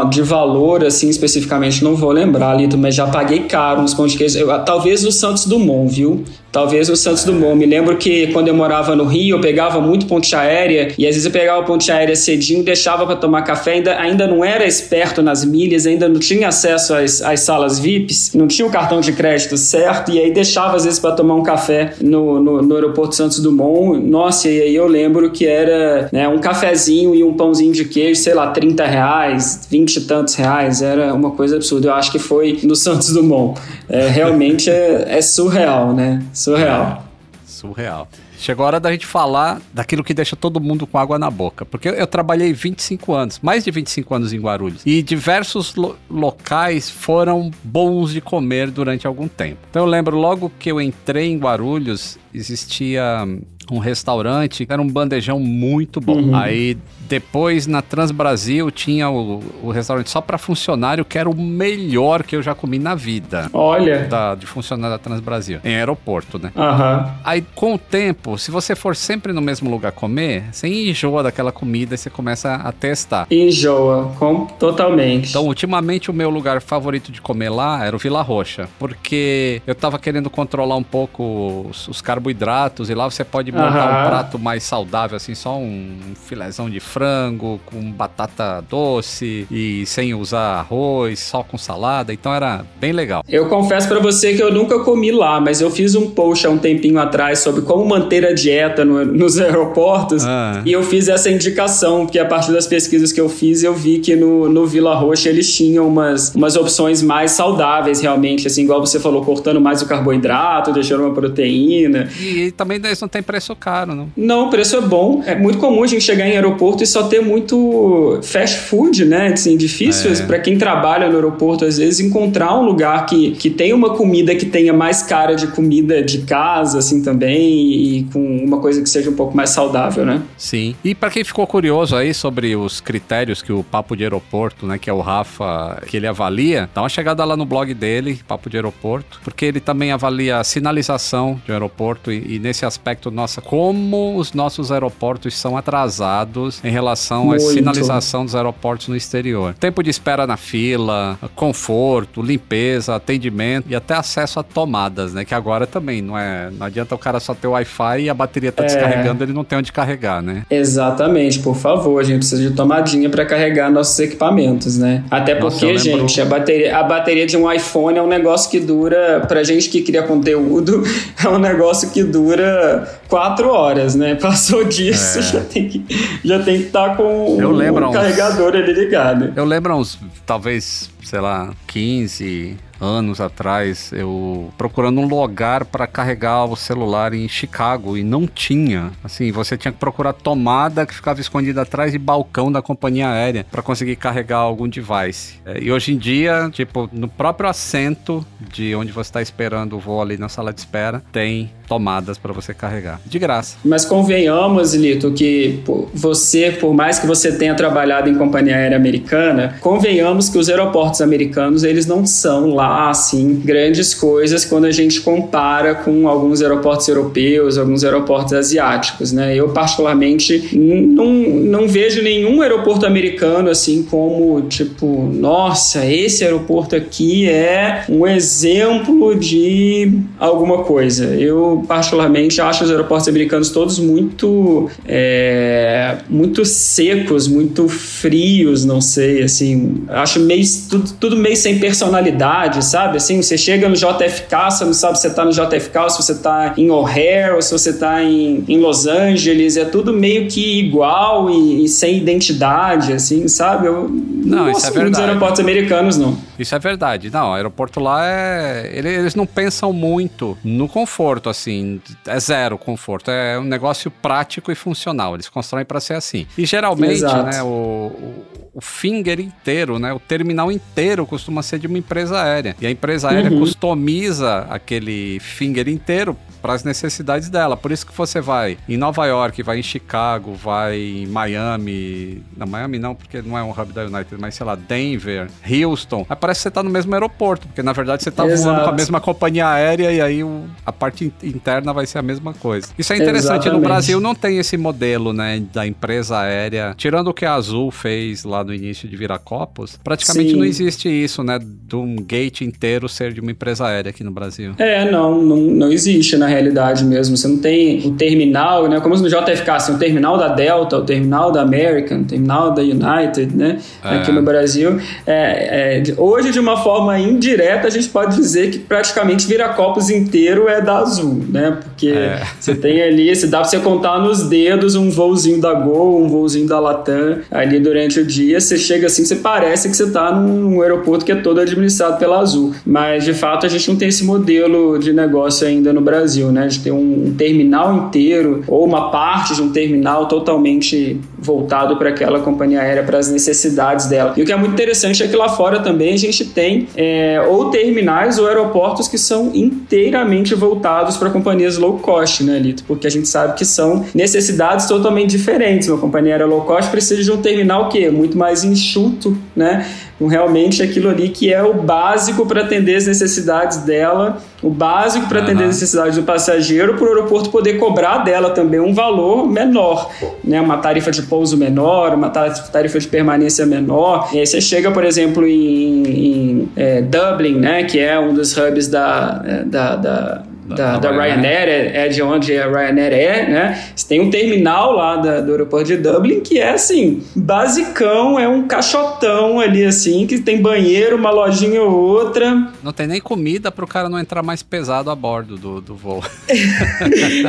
de valor assim especificamente, não vou lembrar, Lito, mas já paguei caro uns pão de queijo. Eu, talvez o Santos Dumont, viu? Talvez o Santos Dumont. Me lembro que quando eu morava no Rio, eu pegava muito ponte aérea e às vezes eu pegava ponte aérea cedinho, deixava para tomar café, ainda, ainda não era esperto nas milhas, ainda não tinha acesso às, às salas VIPs, não tinha o cartão de crédito certo e aí deixava às vezes para tomar um café no, no, no, aeroporto Santos Dumont. Nossa, e aí eu lembro que era né, um cafezinho e um pãozinho de queijo, sei lá, 30 reais, 20 e tantos reais, era uma coisa absurda. Eu acho que foi no *laughs* Santos Dumont. É, realmente é, é surreal, né? Surreal. Surreal. Chegou a hora da gente falar daquilo que deixa todo mundo com água na boca. Porque eu, eu trabalhei 25 anos, mais de 25 anos em Guarulhos. E diversos lo locais foram bons de comer durante algum tempo. Então eu lembro logo que eu entrei em Guarulhos, existia um restaurante, era um bandejão muito bom. Uhum. Aí depois na Transbrasil tinha o, o restaurante só para funcionário, que era o melhor que eu já comi na vida. Olha. Da, de funcionário da Transbrasil, em aeroporto, né? Uhum. Aí com o tempo, se você for sempre no mesmo lugar comer, você enjoa daquela comida e você começa a testar. Enjoa, com, totalmente. Então, ultimamente, o meu lugar favorito de comer lá era o Vila Roxa, porque eu tava querendo controlar um pouco os, os carboidratos e lá você pode montar uhum. um prato mais saudável, assim, só um filézão de frango com batata doce e sem usar arroz, só com salada. Então era bem legal. Eu confesso para você que eu nunca comi lá, mas eu fiz um post há um tempinho atrás sobre como manter a dieta no, nos *laughs* aeroportos ah. e eu fiz essa indicação, porque a partir das pesquisas que eu fiz, eu vi que no, no Vila Roxa eles tinham umas, umas opções mais saudáveis, realmente, assim, igual você falou, cortando mais o carboidrato, deixando uma proteína. E, e também isso não tem preço preço caro, não? Não, o preço é bom. É muito comum a gente chegar em aeroporto e só ter muito fast food, né? Assim, difícil é. para quem trabalha no aeroporto, às vezes, encontrar um lugar que, que tenha uma comida que tenha mais cara de comida de casa, assim, também, e com uma coisa que seja um pouco mais saudável, né? Sim. E para quem ficou curioso aí sobre os critérios que o Papo de Aeroporto, né, que é o Rafa, que ele avalia, dá uma chegada lá no blog dele, Papo de Aeroporto, porque ele também avalia a sinalização de aeroporto e, e nesse aspecto nós nossa, como os nossos aeroportos são atrasados em relação Muito. à sinalização dos aeroportos no exterior. Tempo de espera na fila, conforto, limpeza, atendimento e até acesso a tomadas, né? Que agora também não é. Não adianta o cara só ter o Wi-Fi e a bateria tá é. descarregando, ele não tem onde carregar, né? Exatamente, por favor, a gente precisa de tomadinha para carregar nossos equipamentos, né? Até porque, Nossa, lembro... gente, a bateria, a bateria de um iPhone é um negócio que dura, pra gente que cria conteúdo, *laughs* é um negócio que dura quatro horas, né? *laughs* Passou disso, é. já tem que já tem que estar tá com o carregador ali ligado. Eu lembro uns, talvez, sei lá, 15, anos atrás, eu procurando um lugar para carregar o celular em Chicago e não tinha. Assim, você tinha que procurar tomada que ficava escondida atrás de balcão da companhia aérea para conseguir carregar algum device. É, e hoje em dia, tipo, no próprio assento de onde você está esperando o voo ali na sala de espera, tem tomadas para você carregar. De graça. Mas convenhamos, Lito, que você, por mais que você tenha trabalhado em companhia aérea americana, convenhamos que os aeroportos americanos, eles não são lá, assim, grandes coisas quando a gente compara com alguns aeroportos europeus, alguns aeroportos asiáticos, né? Eu, particularmente, não, não vejo nenhum aeroporto americano, assim, como, tipo, nossa, esse aeroporto aqui é um exemplo de alguma coisa. Eu particularmente, acho os aeroportos americanos todos muito, é, muito secos, muito frios, não sei, assim. Acho meio, tudo, tudo meio sem personalidade, sabe? Assim, você chega no JFK, você não sabe se você tá no JFK, ou se você tá em O'Hare, ou se você tá em, em Los Angeles, é tudo meio que igual e, e sem identidade, assim, sabe? Eu não, não isso é verdade. aeroportos americanos, não. Isso é verdade. Não, o aeroporto lá é. Eles não pensam muito no conforto, assim. É zero conforto. É um negócio prático e funcional. Eles constroem para ser assim. E geralmente, Exato. né, o, o finger inteiro, né? O terminal inteiro costuma ser de uma empresa aérea. E a empresa aérea uhum. customiza aquele finger inteiro para as necessidades dela. Por isso que você vai em Nova York, vai em Chicago, vai em Miami. Não, Miami não, porque não é um hub da United, mas sei lá, Denver, Houston. Aí parece que você tá no mesmo aeroporto, porque na verdade você tá Exato. voando com a mesma companhia aérea e aí o, a parte interna vai ser a mesma coisa. Isso é interessante. Exatamente. No Brasil não tem esse modelo, né, da empresa aérea. Tirando o que a Azul fez lá no início de Viracopos, praticamente Sim. não existe isso, né, de um gate inteiro ser de uma empresa aérea aqui no Brasil. É, não, não, não existe na realidade mesmo. Você não tem o terminal, né, como no JFK, assim, o terminal da Delta, o terminal da American, o terminal da United, né, é. aqui no Brasil. É, é, hoje, de uma forma indireta, a gente pode dizer que praticamente Viracopos inteiro é da Azul, né, porque é. você tem ali, se dá pra você contar nos dedos um voozinho da Gol, um voozinho da Latam ali durante o dia, você chega assim, você parece que você está num aeroporto que é todo administrado pela Azul. Mas de fato a gente não tem esse modelo de negócio ainda no Brasil, né? De ter um, um terminal inteiro ou uma parte de um terminal totalmente voltado para aquela companhia aérea, para as necessidades dela. E o que é muito interessante é que lá fora também a gente tem é, ou terminais ou aeroportos que são inteiramente voltados para companhias low cost, né, Lito? Porque a gente sabe que são necessidades totalmente diferentes. Uma companhia aérea low cost precisa de um terminal que é muito mais enxuto, né? Com realmente aquilo ali que é o básico para atender as necessidades dela, o básico para atender as necessidades do passageiro, para o aeroporto poder cobrar dela também um valor menor, né? uma tarifa de pouso menor, uma tarifa de permanência menor. E aí você chega, por exemplo, em, em é, Dublin, né? que é um dos hubs da, é, da, da da, da, Ryanair, é, é, de onde a Ryanair é, né? Você tem um terminal lá da, do aeroporto de Dublin que é assim, basicão, é um caixotão ali assim, que tem banheiro, uma lojinha ou outra. Não tem nem comida para o cara não entrar mais pesado a bordo do, do voo. *laughs*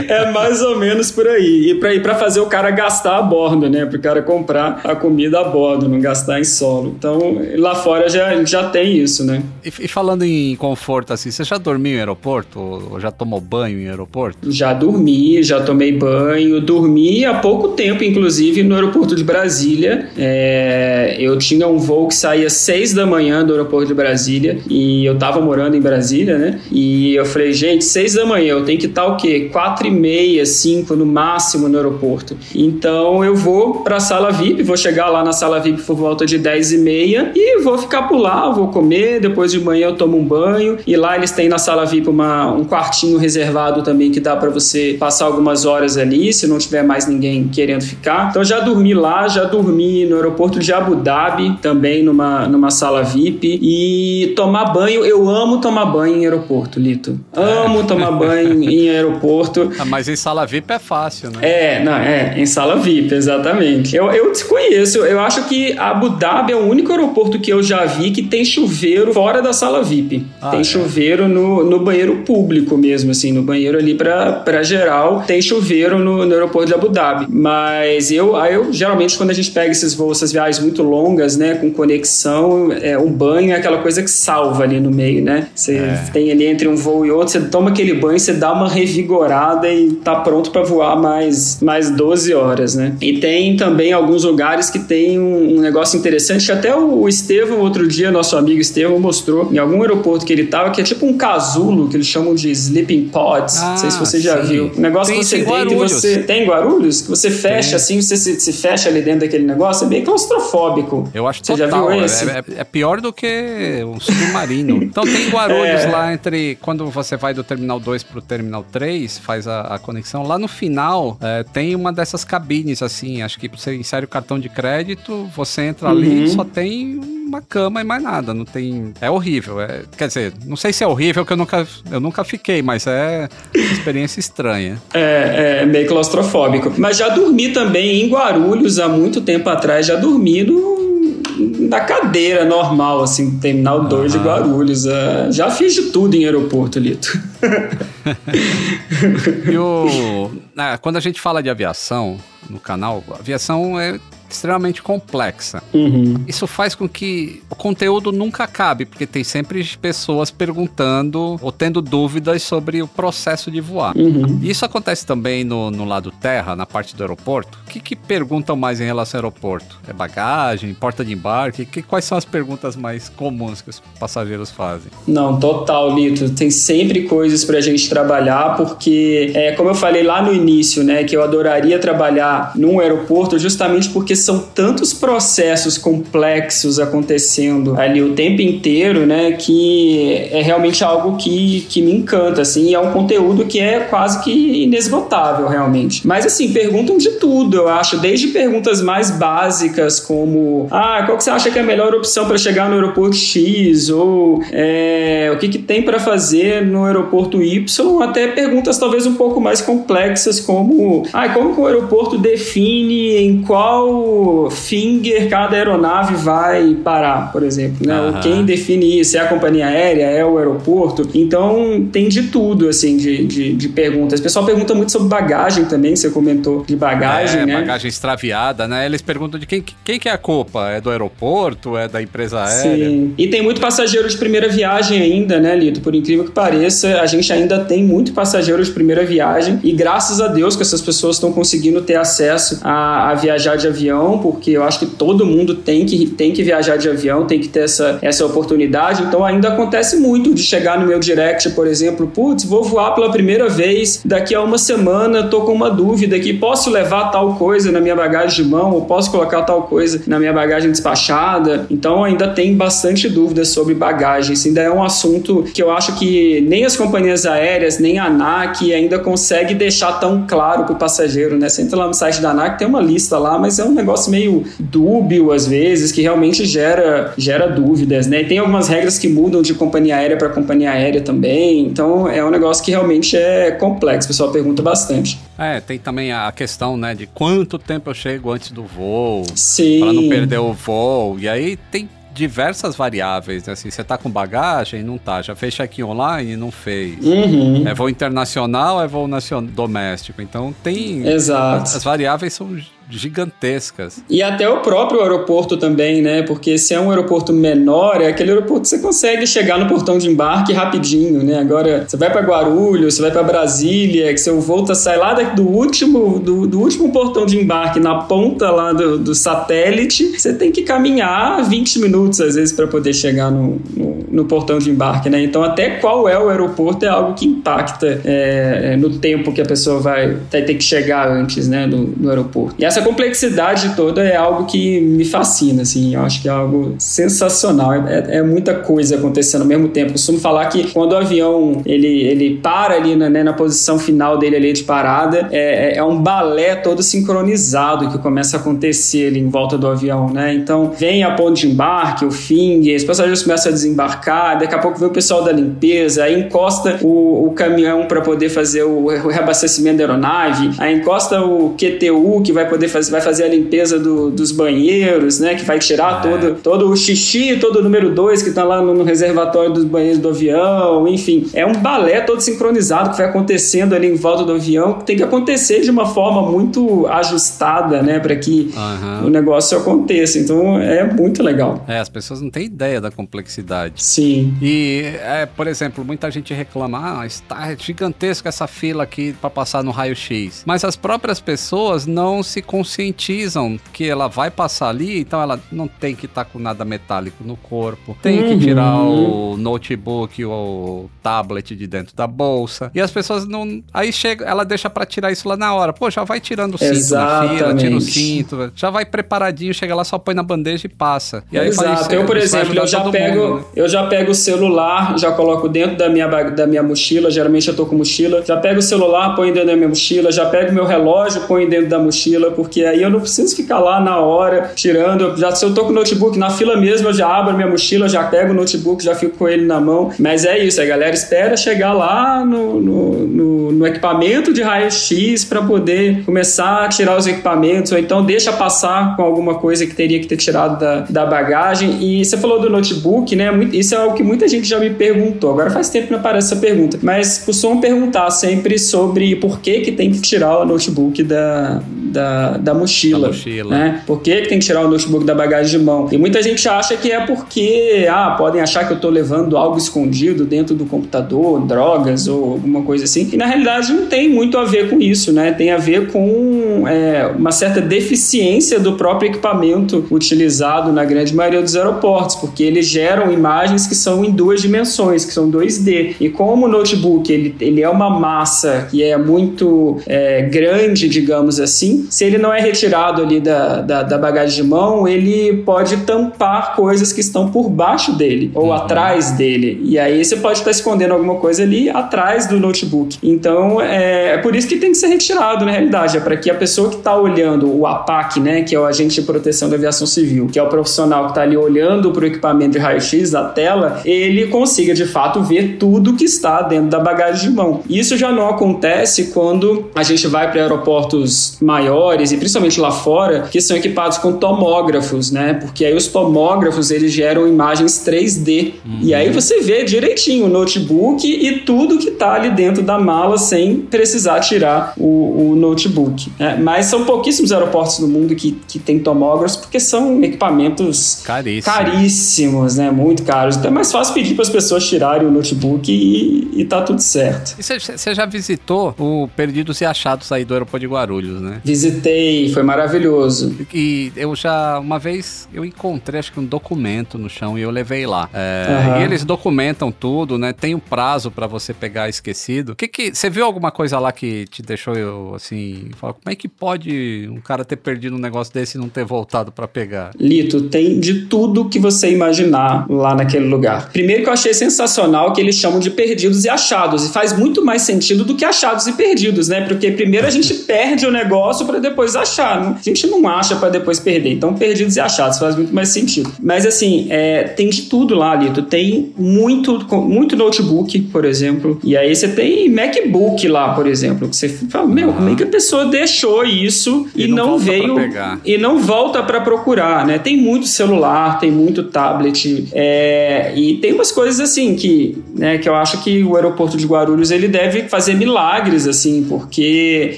é mais ou menos por aí. E para ir para fazer o cara gastar a bordo, né? Para o cara comprar a comida a bordo, não gastar em solo. Então, lá fora já, já tem isso, né? E, e falando em conforto assim, você já dormiu em aeroporto ou já já tomou banho em aeroporto? Já dormi, já tomei banho. Dormi há pouco tempo, inclusive, no aeroporto de Brasília. É, eu tinha um voo que saía seis da manhã do aeroporto de Brasília e eu tava morando em Brasília, né? E eu falei, gente, seis da manhã, eu tenho que estar o quê? Quatro e meia, cinco no máximo no aeroporto. Então eu vou pra sala VIP, vou chegar lá na sala VIP por volta de dez e meia e vou ficar por lá, vou comer, depois de manhã eu tomo um banho e lá eles têm na sala VIP uma, um quartinho quartinho reservado também que dá para você passar algumas horas ali, se não tiver mais ninguém querendo ficar. Então já dormi lá, já dormi no aeroporto de Abu Dhabi, também numa, numa sala VIP. E tomar banho, eu amo tomar banho em aeroporto, Lito. Amo é. tomar banho *laughs* em aeroporto. Ah, mas em sala VIP é fácil, né? É, não, é, em sala VIP, exatamente. Eu, eu desconheço, eu acho que Abu Dhabi é o único aeroporto que eu já vi que tem chuveiro fora da sala VIP. Ah, tem é. chuveiro no, no banheiro público mesmo, assim, no banheiro ali para geral. Tem chuveiro no, no, aeroporto de Abu Dhabi. Mas eu, eu, geralmente, quando a gente pega esses voos, essas viagens muito longas, né, com conexão, é, um banho é aquela coisa que salva ali no meio, né? Você é. tem ali entre um voo e outro, você toma aquele banho, você dá uma revigorada e tá pronto para voar mais, mais 12 horas, né? E tem também alguns lugares que tem um, um negócio interessante, que até o, o Estevam, outro dia, nosso amigo Estevam, mostrou em algum aeroporto que ele tava, que é tipo um casulo, que eles chamam de sleeping pods. Ah, não sei se você já sim. viu. O negócio tem, que você deita e você. Tem Guarulhos? Que você fecha tem. assim, você se, se, fecha ali dentro daquele negócio, é bem claustrofóbico. Eu acho que Você total, já viu esse? É, é, é, pior do que um submarino. *laughs* então tem Guarulhos é. lá entre. Quando você vai do terminal 2 pro terminal 3, faz a, a conexão. Lá no final é, tem uma dessas cabines, assim. Acho que você insere o cartão de crédito, você entra uhum. ali só tem uma cama e mais nada. Não tem. É horrível. É, quer dizer, não sei se é horrível, que eu nunca, eu nunca fiquei, mas é uma experiência estranha. É, é meio claustrofóbico. Mas já dormi também em Guarulhos há muito tempo atrás, já dormi no, na cadeira normal, assim, terminal 2 de Guarulhos. Uh, já fiz de tudo em aeroporto, Lito. *laughs* e o, ah, quando a gente fala de aviação no canal, aviação é extremamente complexa. Uhum. Isso faz com que o conteúdo nunca acabe, porque tem sempre pessoas perguntando ou tendo dúvidas sobre o processo de voar. Uhum. Isso acontece também no, no lado terra, na parte do aeroporto. O que, que perguntam mais em relação ao aeroporto? É bagagem, porta de embarque? Que, quais são as perguntas mais comuns que os passageiros fazem? Não, total, Lito. Tem sempre coisas pra gente trabalhar, porque, é, como eu falei lá no início, né, que eu adoraria trabalhar num aeroporto justamente porque são tantos processos complexos acontecendo ali o tempo inteiro, né, que é realmente algo que, que me encanta, assim, é um conteúdo que é quase que inesgotável, realmente. Mas, assim, perguntam de tudo, eu acho, desde perguntas mais básicas, como, ah, qual que você acha que é a melhor opção para chegar no aeroporto X, ou é, o que, que tem para fazer no aeroporto Y, até perguntas talvez um pouco mais complexas, como, ah, como que o aeroporto define em qual finger cada aeronave vai parar, por exemplo, né? Ou quem define isso? É a companhia aérea? É o aeroporto? Então, tem de tudo, assim, de, de, de perguntas. O pessoal pergunta muito sobre bagagem também, você comentou de bagagem, é, né? bagagem extraviada, né? Eles perguntam de quem, quem que é a culpa? É do aeroporto? É da empresa aérea? Sim. E tem muito passageiro de primeira viagem ainda, né, Lito? Por incrível que pareça, a gente ainda tem muito passageiro de primeira viagem e graças a Deus que essas pessoas estão conseguindo ter acesso a, a viajar de avião, porque eu acho que todo mundo tem que, tem que viajar de avião, tem que ter essa, essa oportunidade. Então ainda acontece muito de chegar no meu direct, por exemplo, putz, vou voar pela primeira vez, daqui a uma semana tô com uma dúvida aqui, posso levar tal coisa na minha bagagem de mão ou posso colocar tal coisa na minha bagagem despachada? Então ainda tem bastante dúvidas sobre bagagem. Isso ainda é um assunto que eu acho que nem as companhias aéreas, nem a ANAC ainda consegue deixar tão claro para o passageiro, né? Você entra lá no site da ANAC, tem uma lista lá, mas é um meio dúbio às vezes, que realmente gera, gera dúvidas, né? E tem algumas regras que mudam de companhia aérea para companhia aérea também, então é um negócio que realmente é complexo, o pessoal pergunta bastante. É, tem também a questão, né, de quanto tempo eu chego antes do voo, Sim. para não perder o voo. E aí tem diversas variáveis, né? Assim, você tá com bagagem? Não tá. Já fez check-in online? Não fez. Uhum. É voo internacional, é voo nacion... doméstico. Então tem. Exato. As variáveis são gigantescas. E até o próprio aeroporto também, né? Porque se é um aeroporto menor, é aquele aeroporto que você consegue chegar no portão de embarque rapidinho, né? Agora, você vai para Guarulhos, você vai para Brasília, que seu voo tá, sai lá do último, do, do, último portão de embarque na ponta lá do, do, satélite, você tem que caminhar 20 minutos, às vezes, para poder chegar no, no, no, portão de embarque, né? Então, até qual é o aeroporto é algo que impacta é, no tempo que a pessoa vai, ter que chegar antes, né? Do, do aeroporto. E essa complexidade toda é algo que me fascina, assim, eu acho que é algo sensacional, é, é muita coisa acontecendo ao mesmo tempo. Eu costumo falar que quando o avião ele, ele para ali na, né, na posição final dele ali de parada, é, é um balé todo sincronizado que começa a acontecer ali em volta do avião, né? Então vem a ponte de embarque, o finger, os passageiros começam a desembarcar, daqui a pouco vem o pessoal da limpeza, aí encosta o, o caminhão para poder fazer o, o reabastecimento da aeronave, aí encosta o QTU que vai poder fazer, vai fazer a limpeza do, dos banheiros, né? Que vai tirar é. todo, todo o xixi, todo o número 2 que tá lá no, no, reservatório dos banheiros do avião, enfim. É um balé todo sincronizado que vai acontecendo ali em volta do avião, que tem que acontecer de uma forma muito ajustada, né? Para que uhum. o negócio aconteça. Então é muito legal. É, as pessoas não têm ideia da complexidade. Sim. E, é, por exemplo, muita gente reclama, ah, está gigantesca essa fila aqui para passar no raio-x. Mas as próprias pessoas não se conscientizam que ela vai passar ali, então ela não tem que estar tá com nada metálico no corpo, tem uhum. que tirar o notebook ou o tablet de dentro da bolsa. E as pessoas não. Aí chega, ela deixa para tirar isso lá na hora. Pô, já vai tirando o cinto Exatamente. na fila, tira o cinto, já vai preparadinho, chega lá, só põe na bandeja e passa. E aí Exato. Faz, eu, por exemplo, eu já pego, mundo, né? eu já pego o celular, já coloco dentro da minha, da minha mochila, geralmente eu tô com mochila, já pego o celular, põe dentro da minha mochila, já pego meu relógio, põe dentro da mochila, porque aí eu não preciso ficar lá na hora tirando. Já, se eu tô com o notebook na fila mesmo, eu já abro minha mochila, já pego o notebook, já fico com ele na mão. Mas é isso, a galera espera chegar lá no, no, no, no equipamento de raio-x para poder começar a tirar os equipamentos, ou então deixa passar com alguma coisa que teria que ter tirado da, da bagagem. E você falou do notebook, né? Isso é algo que muita gente já me perguntou. Agora faz tempo que não aparece essa pergunta, mas costumam perguntar sempre sobre por que, que tem que tirar o notebook da, da da, da mochila. Da mochila. Né? Por que, que tem que tirar o notebook da bagagem de mão? E muita gente acha que é porque, ah, podem achar que eu estou levando algo escondido dentro do computador, drogas ou alguma coisa assim. E na realidade não tem muito a ver com isso, né? Tem a ver com é, uma certa deficiência do próprio equipamento utilizado na grande maioria dos aeroportos, porque eles geram imagens que são em duas dimensões, que são 2D. E como o notebook ele, ele é uma massa que é muito é, grande, digamos assim, se ele não é retirado ali da, da, da, bagagem de mão, ele pode tampar coisas que estão por baixo dele ou uhum. atrás dele. E aí você pode estar escondendo alguma coisa ali atrás do notebook. Então é, é por isso que tem que ser retirado na realidade, é para que a pessoa que está olhando o APAC, né, que é o agente de proteção da aviação civil, que é o profissional que está ali olhando para o equipamento de raio-x da tela, ele consiga de fato ver tudo que está dentro da bagagem de mão. Isso já não acontece quando a gente vai para aeroportos maiores e principalmente lá fora, que são equipados com tomógrafos, né? Porque aí os tomógrafos eles geram imagens 3D uhum. e aí você vê direitinho o notebook e tudo que está ali dentro da mala sem precisar tirar o, o notebook. Né? Mas são pouquíssimos aeroportos no mundo que, que tem tomógrafos porque são equipamentos Caríssimo. caríssimos, né? Muito caros. Então é mais fácil pedir para as pessoas tirarem o notebook e, e tá tudo certo. você já visitou o Perdidos e Achados aí do aeroporto de Guarulhos, né? Visitei, foi maravilhoso. E eu já, uma vez, eu encontrei acho que um documento no chão e eu levei lá. É, uhum. E eles documentam tudo, né? Tem um prazo para você pegar esquecido. Que que você viu alguma coisa lá que te deixou eu assim, falar, como é que pode um cara ter perdido um negócio desse e não ter voltado para pegar? Lito, tem de tudo que você imaginar lá naquele lugar. Primeiro que eu achei sensacional que eles chamam de perdidos e achados e faz muito mais sentido do que achados e perdidos, né? Porque primeiro a gente *laughs* perde o negócio para depois achar. Né? A gente não acha para depois perder. Então, perdidos e achados faz muito mais sentido. Mas assim, é, tem de tudo lá, Lito. Tem muito, muito notebook, por exemplo. E aí você tem MacBook lá, por exemplo. Que você fala, meu, como é que a pessoa deixou isso e, e não, não veio e não volta para procurar, né? Tem muito celular, tem muito tablet. É, e tem umas coisas assim que, né, que eu acho que o aeroporto de Guarulhos ele deve fazer milagres, assim, porque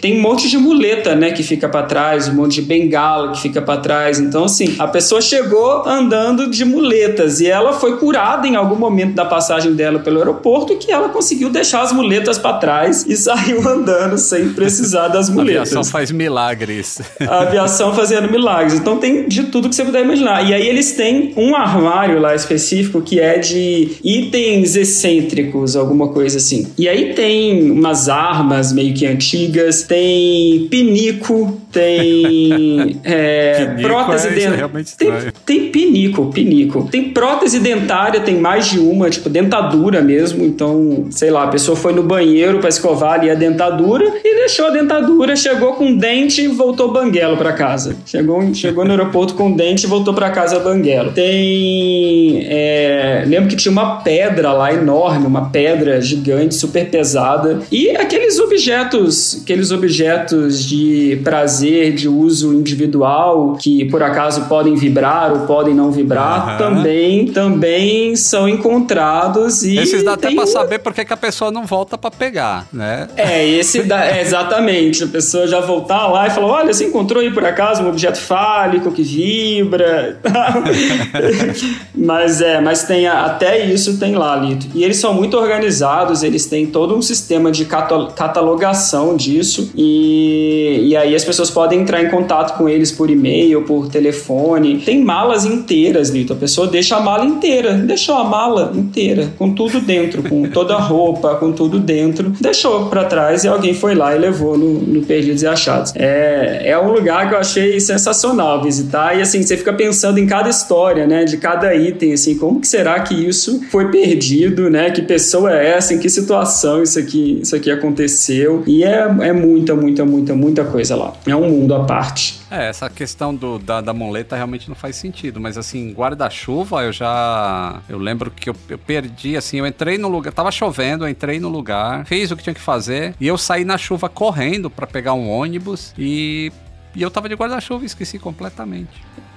tem um monte de muleta, né, que fica para trás, um monte de bengala que fica para trás. Então, assim, a pessoa chegou andando de muletas e ela foi curada em algum momento da passagem dela pelo aeroporto que ela conseguiu deixar as muletas para trás e *laughs* saiu andando sem precisar das *laughs* muletas. A aviação faz milagres. A aviação fazendo milagres. Então tem de tudo que você puder imaginar. E aí eles têm um armário lá específico que é de itens excêntricos, alguma coisa assim. E aí tem umas armas meio que antigas, tem pinico, tem *laughs* é, pinico prótese é, dentária. Tem, tem pinico, pinico. Tem prótese dentária, tem mais de uma, tipo dentadura mesmo. Então, sei lá, a pessoa foi no banheiro para escovar ali a dentadura e deixou a dentadura, chegou com dente e voltou banguelo para casa. Chegou, chegou no aeroporto com dente e voltou para casa banguelo. Tem. É, lembro que tinha uma pedra lá enorme, uma pedra gigante, super pesada. E aqueles objetos, aqueles objetos de prazer, de uso individual, que por acaso podem vibrar ou podem não vibrar, uhum. também, também são encontrados. E Esses dá até pra saber por que, a pessoa não volta para pegar, né? É, esse dá, é, exatamente. A pessoa já voltar lá e falar: olha, você encontrou aí por acaso um objeto fálico que vibra. *laughs* mas é, mas tem até isso tem lá, Lito. E eles são muito organizados, eles têm todo um sistema de catalogação disso. E, e aí as pessoas podem entrar em contato com eles por e-mail, por telefone. Tem malas inteiras, Lito. A pessoa deixa a mala inteira, deixou a mala inteira, com tudo dentro, com toda a roupa, com tudo dentro. Deixou para trás e alguém foi lá e levou no, no Perdidos e Achados. É, é um lugar que eu achei sensacional visitar. E assim, você fica pensando em cada história, né? De cada item, assim, como que será que isso foi perdido, né? Que pessoa é essa? Em que situação isso aqui, isso aqui aconteceu? E é, é muita, muita, muita, muita coisa lá. É um mundo à parte. É, essa questão do, da, da muleta realmente não faz sentido, mas assim, guarda-chuva eu já. Eu lembro que eu, eu, perdi, assim, eu entrei no lugar, tava chovendo, eu entrei no lugar, fiz o que tinha que fazer e eu saí na chuva correndo para pegar um ônibus e E eu tava de guarda-chuva, esqueci completamente.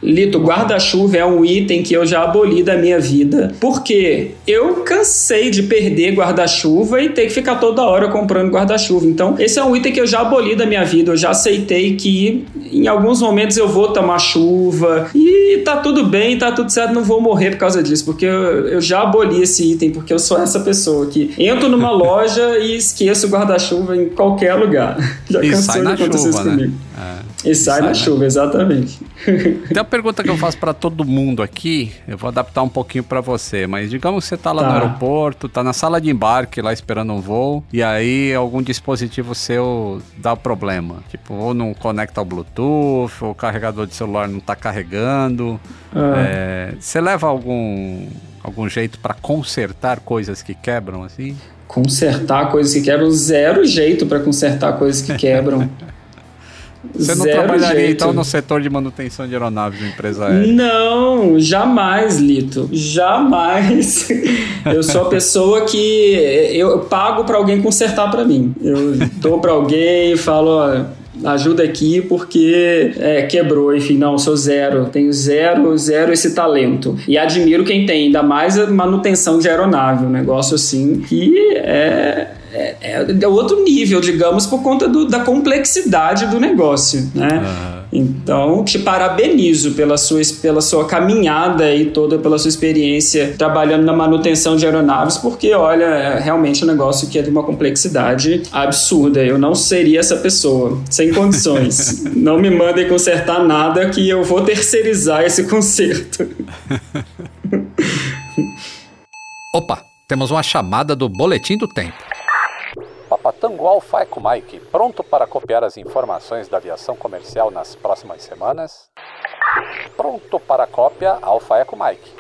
Lito, guarda-chuva é um item que eu já aboli da minha vida, porque eu cansei de perder guarda-chuva e ter que ficar toda hora comprando guarda-chuva. Então, esse é um item que eu já aboli da minha vida. Eu já aceitei que em alguns momentos eu vou tomar chuva e tá tudo bem, tá tudo certo, não vou morrer por causa disso, porque eu, eu já aboli esse item, porque eu sou essa pessoa que entro numa *laughs* loja e esqueço o guarda-chuva em qualquer lugar. *laughs* Já e cansou de acontecer isso né? comigo. É. E, sai, sai na chuva, exatamente. *laughs* Então a pergunta que eu faço para todo mundo aqui, eu vou adaptar um pouquinho para você, mas digamos que você tá lá tá. no aeroporto, tá na sala de embarque lá esperando um voo, e aí algum dispositivo seu dá problema. Tipo, ou não conecta ao Bluetooth, ou o carregador de celular não tá carregando. Ah. É, você leva algum, algum jeito para consertar coisas que quebram assim? Consertar coisas que quebram, zero jeito para consertar coisas que quebram. *laughs* Você não Zero trabalharia jeito. então no setor de manutenção de aeronaves de empresa aérea? Não, jamais, Lito. Jamais. *laughs* eu sou a pessoa que eu pago para alguém consertar para mim. Eu dou para alguém e falo, ó, ajuda aqui porque é, quebrou, enfim, não, sou zero, tenho zero, zero esse talento. E admiro quem tem, ainda mais a manutenção de aeronave, um negócio assim que é é, é, é, outro nível, digamos, por conta do, da complexidade do negócio, né? Então, te parabenizo pela sua, pela sua caminhada e toda pela sua experiência trabalhando na manutenção de aeronaves, porque, olha, é realmente um negócio que é de uma complexidade absurda. Eu não seria essa pessoa, sem condições. *laughs* não me mandem consertar nada que eu vou terceirizar esse conserto. *laughs* Opa, temos uma chamada do Boletim do Tempo. Papatango Alpha Eco Mike, pronto para copiar as informações da aviação comercial nas próximas semanas? Pronto para cópia Alpha Eco Mike.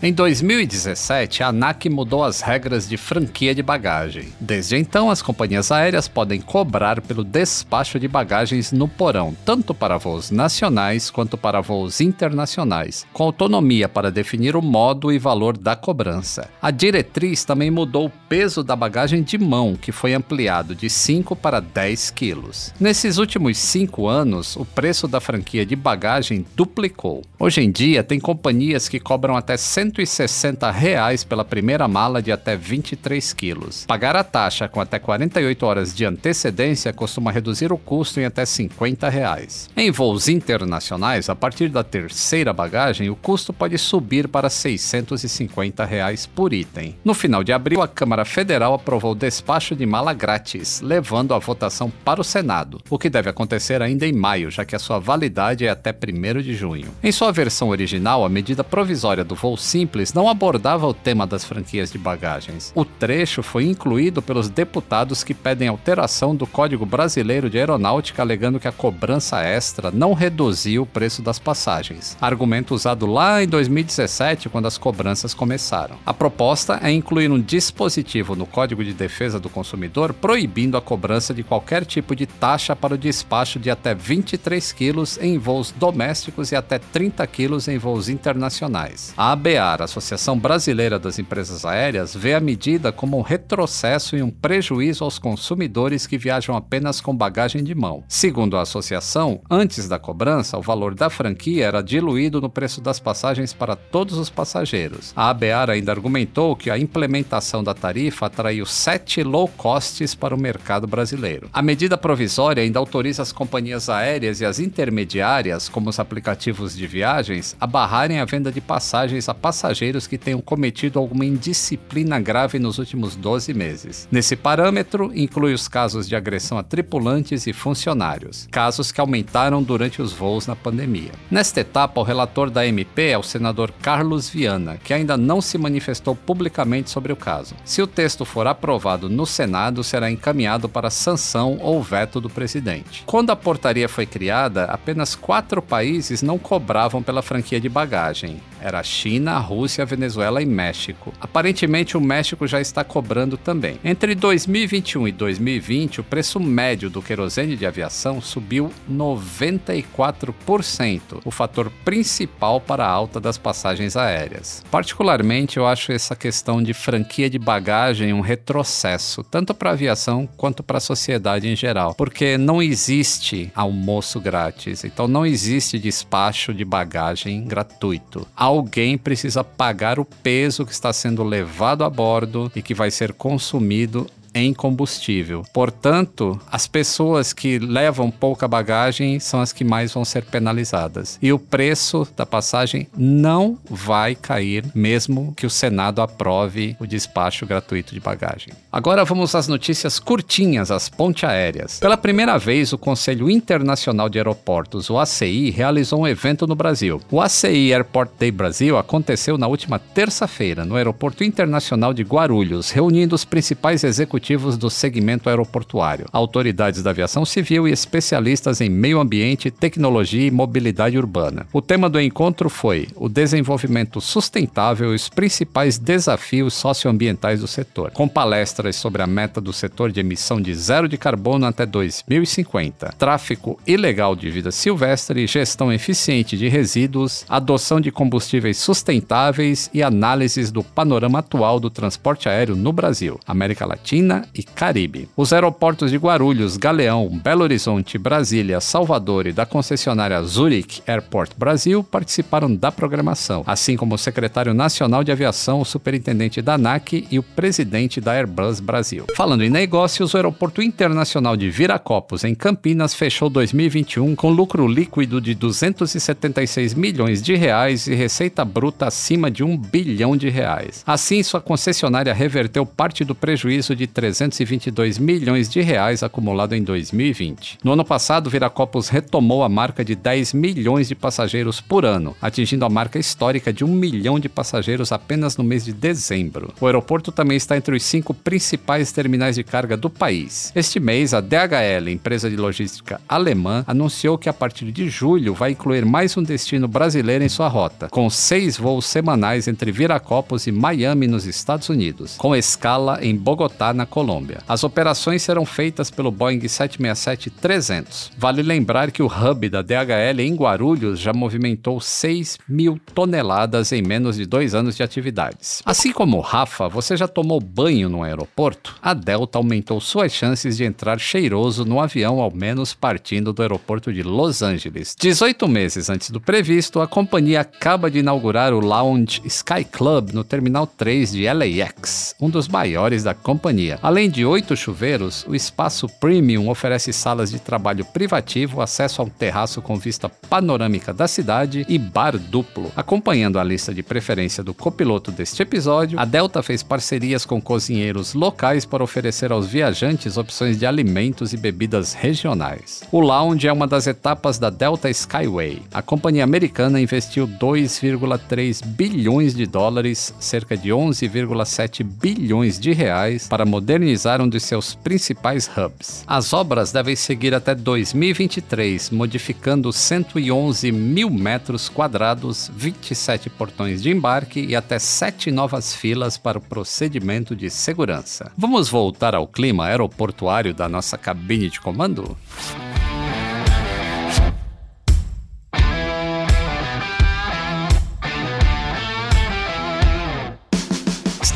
Em 2017, a ANAC mudou as regras de franquia de bagagem. Desde então, as companhias aéreas podem cobrar pelo despacho de bagagens no porão, tanto para voos nacionais quanto para voos internacionais, com autonomia para definir o modo e valor da cobrança. A diretriz também mudou o peso da bagagem de mão, que foi ampliado de 5 para 10 quilos. Nesses últimos 5 anos, o preço da franquia de bagagem duplicou. Hoje em dia, tem companhias que cobram até 100 160 reais pela primeira mala de até 23 quilos. Pagar a taxa com até 48 horas de antecedência costuma reduzir o custo em até 50 reais. Em voos internacionais, a partir da terceira bagagem, o custo pode subir para 650 reais por item. No final de abril, a Câmara Federal aprovou o despacho de mala grátis, levando a votação para o Senado, o que deve acontecer ainda em maio, já que a sua validade é até 1 de junho. Em sua versão original, a medida provisória do voo simples não abordava o tema das franquias de bagagens. O trecho foi incluído pelos deputados que pedem alteração do Código Brasileiro de Aeronáutica, alegando que a cobrança extra não reduziu o preço das passagens. Argumento usado lá em 2017, quando as cobranças começaram. A proposta é incluir um dispositivo no Código de Defesa do Consumidor proibindo a cobrança de qualquer tipo de taxa para o despacho de até 23 quilos em voos domésticos e até 30 quilos em voos internacionais. A ABA a Associação Brasileira das Empresas Aéreas, vê a medida como um retrocesso e um prejuízo aos consumidores que viajam apenas com bagagem de mão. Segundo a associação, antes da cobrança, o valor da franquia era diluído no preço das passagens para todos os passageiros. A ABAR ainda argumentou que a implementação da tarifa atraiu sete low costs para o mercado brasileiro. A medida provisória ainda autoriza as companhias aéreas e as intermediárias, como os aplicativos de viagens, a barrarem a venda de passagens a passageiros que tenham cometido alguma indisciplina grave nos últimos 12 meses. Nesse parâmetro, inclui os casos de agressão a tripulantes e funcionários, casos que aumentaram durante os voos na pandemia. Nesta etapa, o relator da MP é o senador Carlos Viana, que ainda não se manifestou publicamente sobre o caso. Se o texto for aprovado no Senado, será encaminhado para sanção ou veto do presidente. Quando a portaria foi criada, apenas quatro países não cobravam pela franquia de bagagem: Era China, Rússia, Venezuela e México. Aparentemente, o México já está cobrando também. Entre 2021 e 2020, o preço médio do querosene de aviação subiu 94%, o fator principal para a alta das passagens aéreas. Particularmente, eu acho essa questão de franquia de bagagem um retrocesso, tanto para a aviação quanto para a sociedade em geral, porque não existe almoço grátis, então não existe despacho de bagagem gratuito. Alguém precisa pagar o peso que está sendo levado a bordo e que vai ser consumido em combustível. Portanto, as pessoas que levam pouca bagagem são as que mais vão ser penalizadas. E o preço da passagem não vai cair, mesmo que o Senado aprove o despacho gratuito de bagagem. Agora vamos às notícias curtinhas, as ponte aéreas. Pela primeira vez, o Conselho Internacional de Aeroportos, o ACI, realizou um evento no Brasil. O ACI Airport Day Brasil aconteceu na última terça-feira, no Aeroporto Internacional de Guarulhos, reunindo os principais executivos executivos do segmento aeroportuário, autoridades da aviação civil e especialistas em meio ambiente, tecnologia e mobilidade urbana. O tema do encontro foi o desenvolvimento sustentável e os principais desafios socioambientais do setor, com palestras sobre a meta do setor de emissão de zero de carbono até 2050, tráfico ilegal de vida silvestre, gestão eficiente de resíduos, adoção de combustíveis sustentáveis e análises do panorama atual do transporte aéreo no Brasil, América Latina e Caribe. Os aeroportos de Guarulhos, Galeão, Belo Horizonte, Brasília, Salvador e da concessionária Zurich Airport Brasil participaram da programação, assim como o secretário nacional de aviação, o superintendente da ANAC e o presidente da Airbus Brasil. Falando em negócios, o Aeroporto Internacional de Viracopos, em Campinas, fechou 2021 com lucro líquido de 276 milhões de reais e receita bruta acima de um bilhão de reais. Assim, sua concessionária reverteu parte do prejuízo de 322 milhões de reais acumulado em 2020. No ano passado, Viracopos retomou a marca de 10 milhões de passageiros por ano, atingindo a marca histórica de 1 milhão de passageiros apenas no mês de dezembro. O aeroporto também está entre os cinco principais terminais de carga do país. Este mês, a DHL, empresa de logística alemã, anunciou que a partir de julho vai incluir mais um destino brasileiro em sua rota, com seis voos semanais entre Viracopos e Miami, nos Estados Unidos, com escala em Bogotá, na Colômbia. As operações serão feitas pelo Boeing 767-300. Vale lembrar que o hub da DHL em Guarulhos já movimentou 6 mil toneladas em menos de dois anos de atividades. Assim como o Rafa, você já tomou banho no aeroporto? A Delta aumentou suas chances de entrar cheiroso no avião, ao menos partindo do aeroporto de Los Angeles. 18 meses antes do previsto, a companhia acaba de inaugurar o lounge Sky Club no Terminal 3 de LAX, um dos maiores da companhia. Além de oito chuveiros, o espaço Premium oferece salas de trabalho privativo, acesso a um terraço com vista panorâmica da cidade e bar duplo. Acompanhando a lista de preferência do copiloto deste episódio, a Delta fez parcerias com cozinheiros locais para oferecer aos viajantes opções de alimentos e bebidas regionais. O lounge é uma das etapas da Delta Skyway. A companhia americana investiu 2,3 bilhões de dólares, cerca de 11,7 bilhões de reais, para modernizar modernizar um dos seus principais hubs. As obras devem seguir até 2023, modificando 111 mil metros quadrados, 27 portões de embarque e até sete novas filas para o procedimento de segurança. Vamos voltar ao clima aeroportuário da nossa cabine de comando?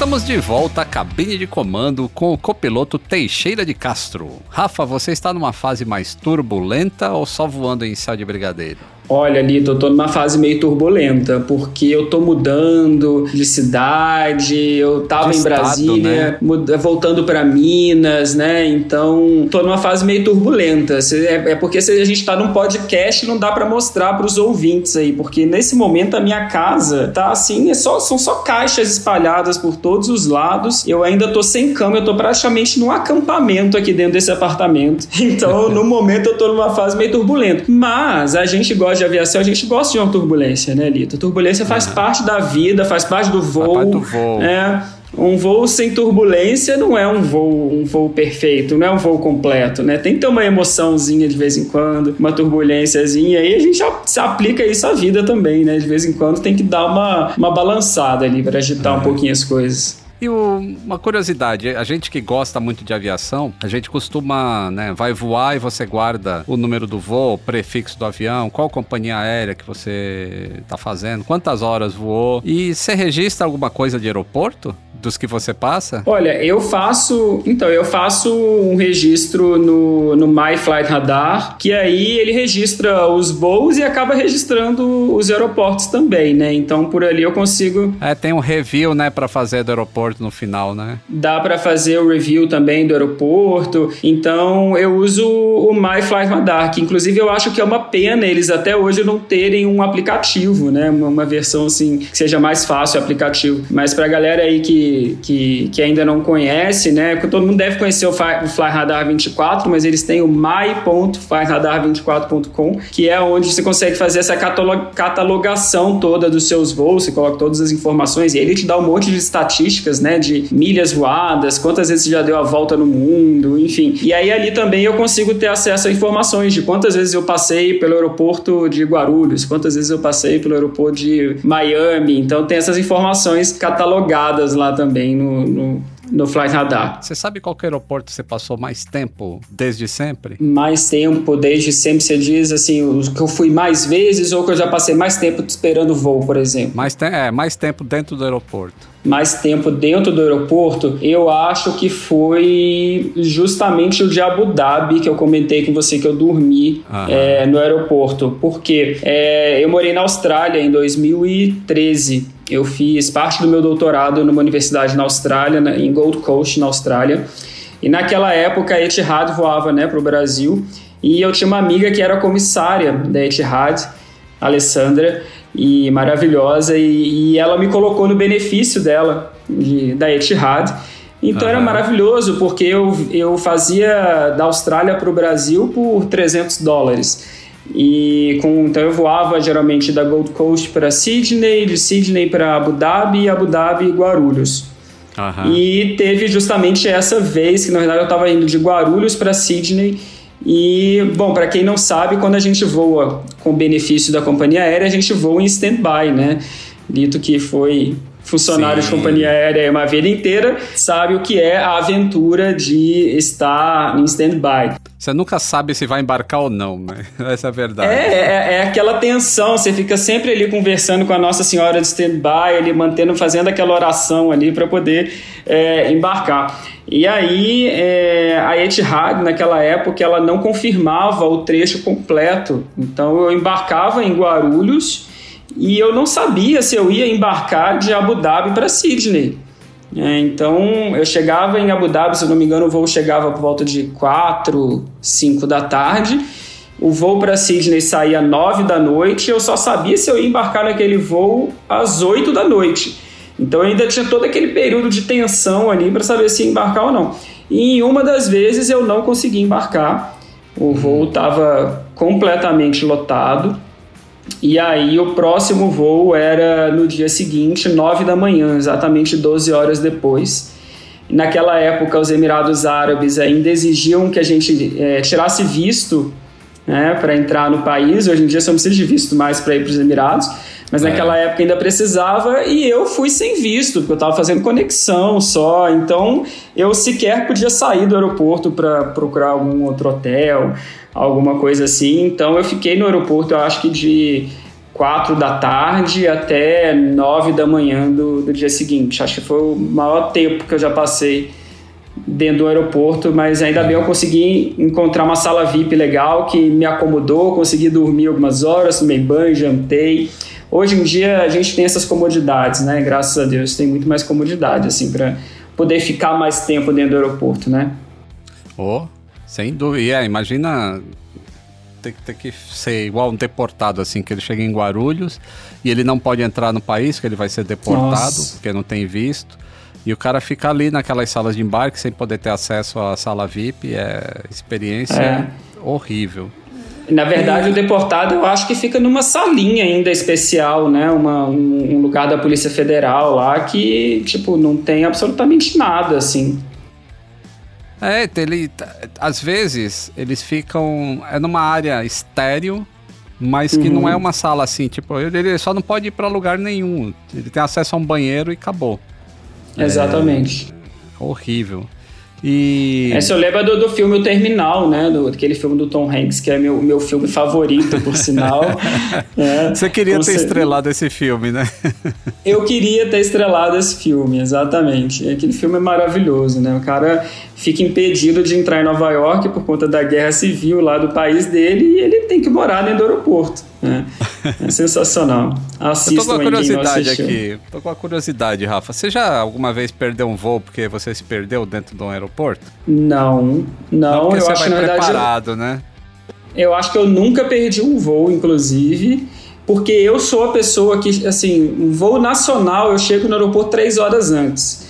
Estamos de volta à cabine de comando com o copiloto Teixeira de Castro. Rafa, você está numa fase mais turbulenta ou só voando em céu de brigadeiro? Olha, Lito, eu tô numa fase meio turbulenta, porque eu tô mudando de cidade, eu tava de em estado, Brasília, né? voltando para Minas, né? Então, tô numa fase meio turbulenta. É, é porque se a gente tá num podcast, não dá para mostrar para os ouvintes aí, porque nesse momento a minha casa tá assim, é só, são só caixas espalhadas por todos os lados. Eu ainda tô sem cama, eu tô praticamente num acampamento aqui dentro desse apartamento. *laughs* Então, no momento eu tô numa fase meio turbulenta. Mas a gente gosta de aviação, a gente gosta de uma turbulência, né, Lito? Turbulência faz uhum. parte da vida, faz parte do voo. Parte do voo. Né? um voo sem turbulência não é um voo, um voo perfeito, não é um voo completo, né? Tem que ter uma emoçãozinha de vez em quando, uma turbulênciazinha, e a gente já se aplica isso à vida também, né? De vez em quando tem que dar uma, uma balançada ali para agitar é. um pouquinho as coisas. E uma curiosidade, a gente que gosta muito de aviação, a gente costuma, né, vai voar e você guarda o número do voo, o prefixo do avião, qual companhia aérea que você está fazendo, quantas horas voou e você registra alguma coisa de aeroporto? Dos que você passa? Olha, eu faço. Então, eu faço um registro no, no My Flight Radar, que aí ele registra os voos e acaba registrando os aeroportos também, né? Então, por ali eu consigo. É, tem um review, né, para fazer do aeroporto no final, né? Dá para fazer o review também do aeroporto. Então, eu uso o My Flight Radar, que inclusive eu acho que é uma pena eles até hoje não terem um aplicativo, né? Uma, uma versão assim que seja mais fácil o aplicativo. Mas pra galera aí que que, que, ainda não conhece, né? Todo mundo deve conhecer o, Fly, Radar 24, mas eles têm o my.flyradar24.com, que é onde você consegue fazer essa catalogação toda dos seus voos, você coloca todas as informações e ele te dá um monte de estatísticas, né? De milhas voadas, quantas vezes você já deu a volta no mundo, enfim. E aí ali também eu consigo ter acesso a informações de quantas vezes eu passei pelo aeroporto de Guarulhos, quantas vezes eu passei pelo aeroporto de Miami. Então tem essas informações catalogadas lá também também no, no, no Flight Radar. Você sabe qual aeroporto você passou mais tempo desde sempre? Mais tempo desde sempre, você diz assim, que eu fui mais vezes ou que eu já passei mais tempo esperando o voo, por exemplo? Mais, te é, mais tempo dentro do aeroporto mais tempo dentro do aeroporto, eu acho que foi justamente o de Abu Dhabi que eu comentei com você que eu dormi é, no aeroporto. Porque é, eu morei na Austrália em 2013 eu fiz parte do meu doutorado numa universidade na Austrália, em Gold Coast, na Austrália. E naquela época a Etihad voava né, para o Brasil. E eu tinha uma amiga que era comissária da Etihad, Alessandra, e maravilhosa. E, e ela me colocou no benefício dela, de, da Etihad. Então uhum. era maravilhoso, porque eu, eu fazia da Austrália para o Brasil por 300 dólares. E com, então eu voava geralmente da Gold Coast para Sydney, de Sydney para Abu Dhabi, Abu Dhabi e Guarulhos. Uhum. E teve justamente essa vez que na verdade eu estava indo de Guarulhos para Sydney. E, bom, para quem não sabe, quando a gente voa com benefício da companhia aérea, a gente voa em stand-by, né? Dito que foi funcionário Sim. de companhia aérea uma vida inteira, sabe o que é a aventura de estar em stand-by. Você nunca sabe se vai embarcar ou não, né? *laughs* Essa é a verdade. É, é, é, aquela tensão, você fica sempre ali conversando com a Nossa Senhora de stand-by, ali mantendo, fazendo aquela oração ali para poder é, embarcar. E aí é, a Etihad, naquela época, ela não confirmava o trecho completo. Então eu embarcava em Guarulhos e eu não sabia se eu ia embarcar de Abu Dhabi para Sydney. É, então eu chegava em Abu Dhabi, se eu não me engano, o voo chegava por volta de 4, 5 da tarde. O voo para Sydney saía às 9 da noite. Eu só sabia se eu ia embarcar naquele voo às 8 da noite. Então ainda tinha todo aquele período de tensão ali para saber se ia embarcar ou não. E em uma das vezes eu não consegui embarcar. O voo estava completamente lotado. E aí o próximo voo era no dia seguinte, 9 da manhã, exatamente 12 horas depois. Naquela época, os Emirados Árabes ainda exigiam que a gente é, tirasse visto né, para entrar no país. Hoje em dia, você não precisa de visto mais para ir para os Emirados. Mas é. naquela época ainda precisava e eu fui sem visto, porque eu estava fazendo conexão só. Então eu sequer podia sair do aeroporto para procurar algum outro hotel alguma coisa assim. Então eu fiquei no aeroporto, eu acho que de 4 da tarde até 9 da manhã do, do dia seguinte. Acho que foi o maior tempo que eu já passei dentro do aeroporto, mas ainda bem eu consegui encontrar uma sala VIP legal que me acomodou, consegui dormir algumas horas, tomei banho, jantei. Hoje em dia a gente tem essas comodidades, né? Graças a Deus tem muito mais comodidade assim para poder ficar mais tempo dentro do aeroporto, né? Oh, sem dúvida. É, imagina ter, ter que ser igual um deportado, assim, que ele chega em Guarulhos e ele não pode entrar no país, que ele vai ser deportado, Nossa. porque não tem visto. E o cara fica ali naquelas salas de embarque sem poder ter acesso à sala VIP. É experiência é. horrível. Na verdade, o deportado eu acho que fica numa salinha ainda especial, né? Uma, um, um lugar da Polícia Federal lá que, tipo, não tem absolutamente nada, assim. É, ele, às vezes eles ficam é numa área estéreo, mas que uhum. não é uma sala assim, tipo, ele, ele só não pode ir para lugar nenhum. Ele tem acesso a um banheiro e acabou. Exatamente. É, horrível. E... Essa eu lembro do, do filme O Terminal, né? Do, aquele filme do Tom Hanks, que é meu, meu filme favorito, por sinal. *laughs* é, Você queria ter estrelado esse filme, né? *laughs* eu queria ter estrelado esse filme, exatamente. Aquele filme é maravilhoso, né? O cara fica impedido de entrar em Nova York por conta da guerra civil lá do país dele e ele tem que morar dentro do aeroporto. Né? *laughs* É *laughs* sensacional. Assistam Eu tô com uma curiosidade aqui. Tô com uma curiosidade, Rafa. Você já alguma vez perdeu um voo porque você se perdeu dentro de um aeroporto? Não, não. não eu você acho vai que na verdade. Preparado, eu, né? Eu acho que eu nunca perdi um voo, inclusive porque eu sou a pessoa que, assim, um voo nacional, eu chego no aeroporto três horas antes.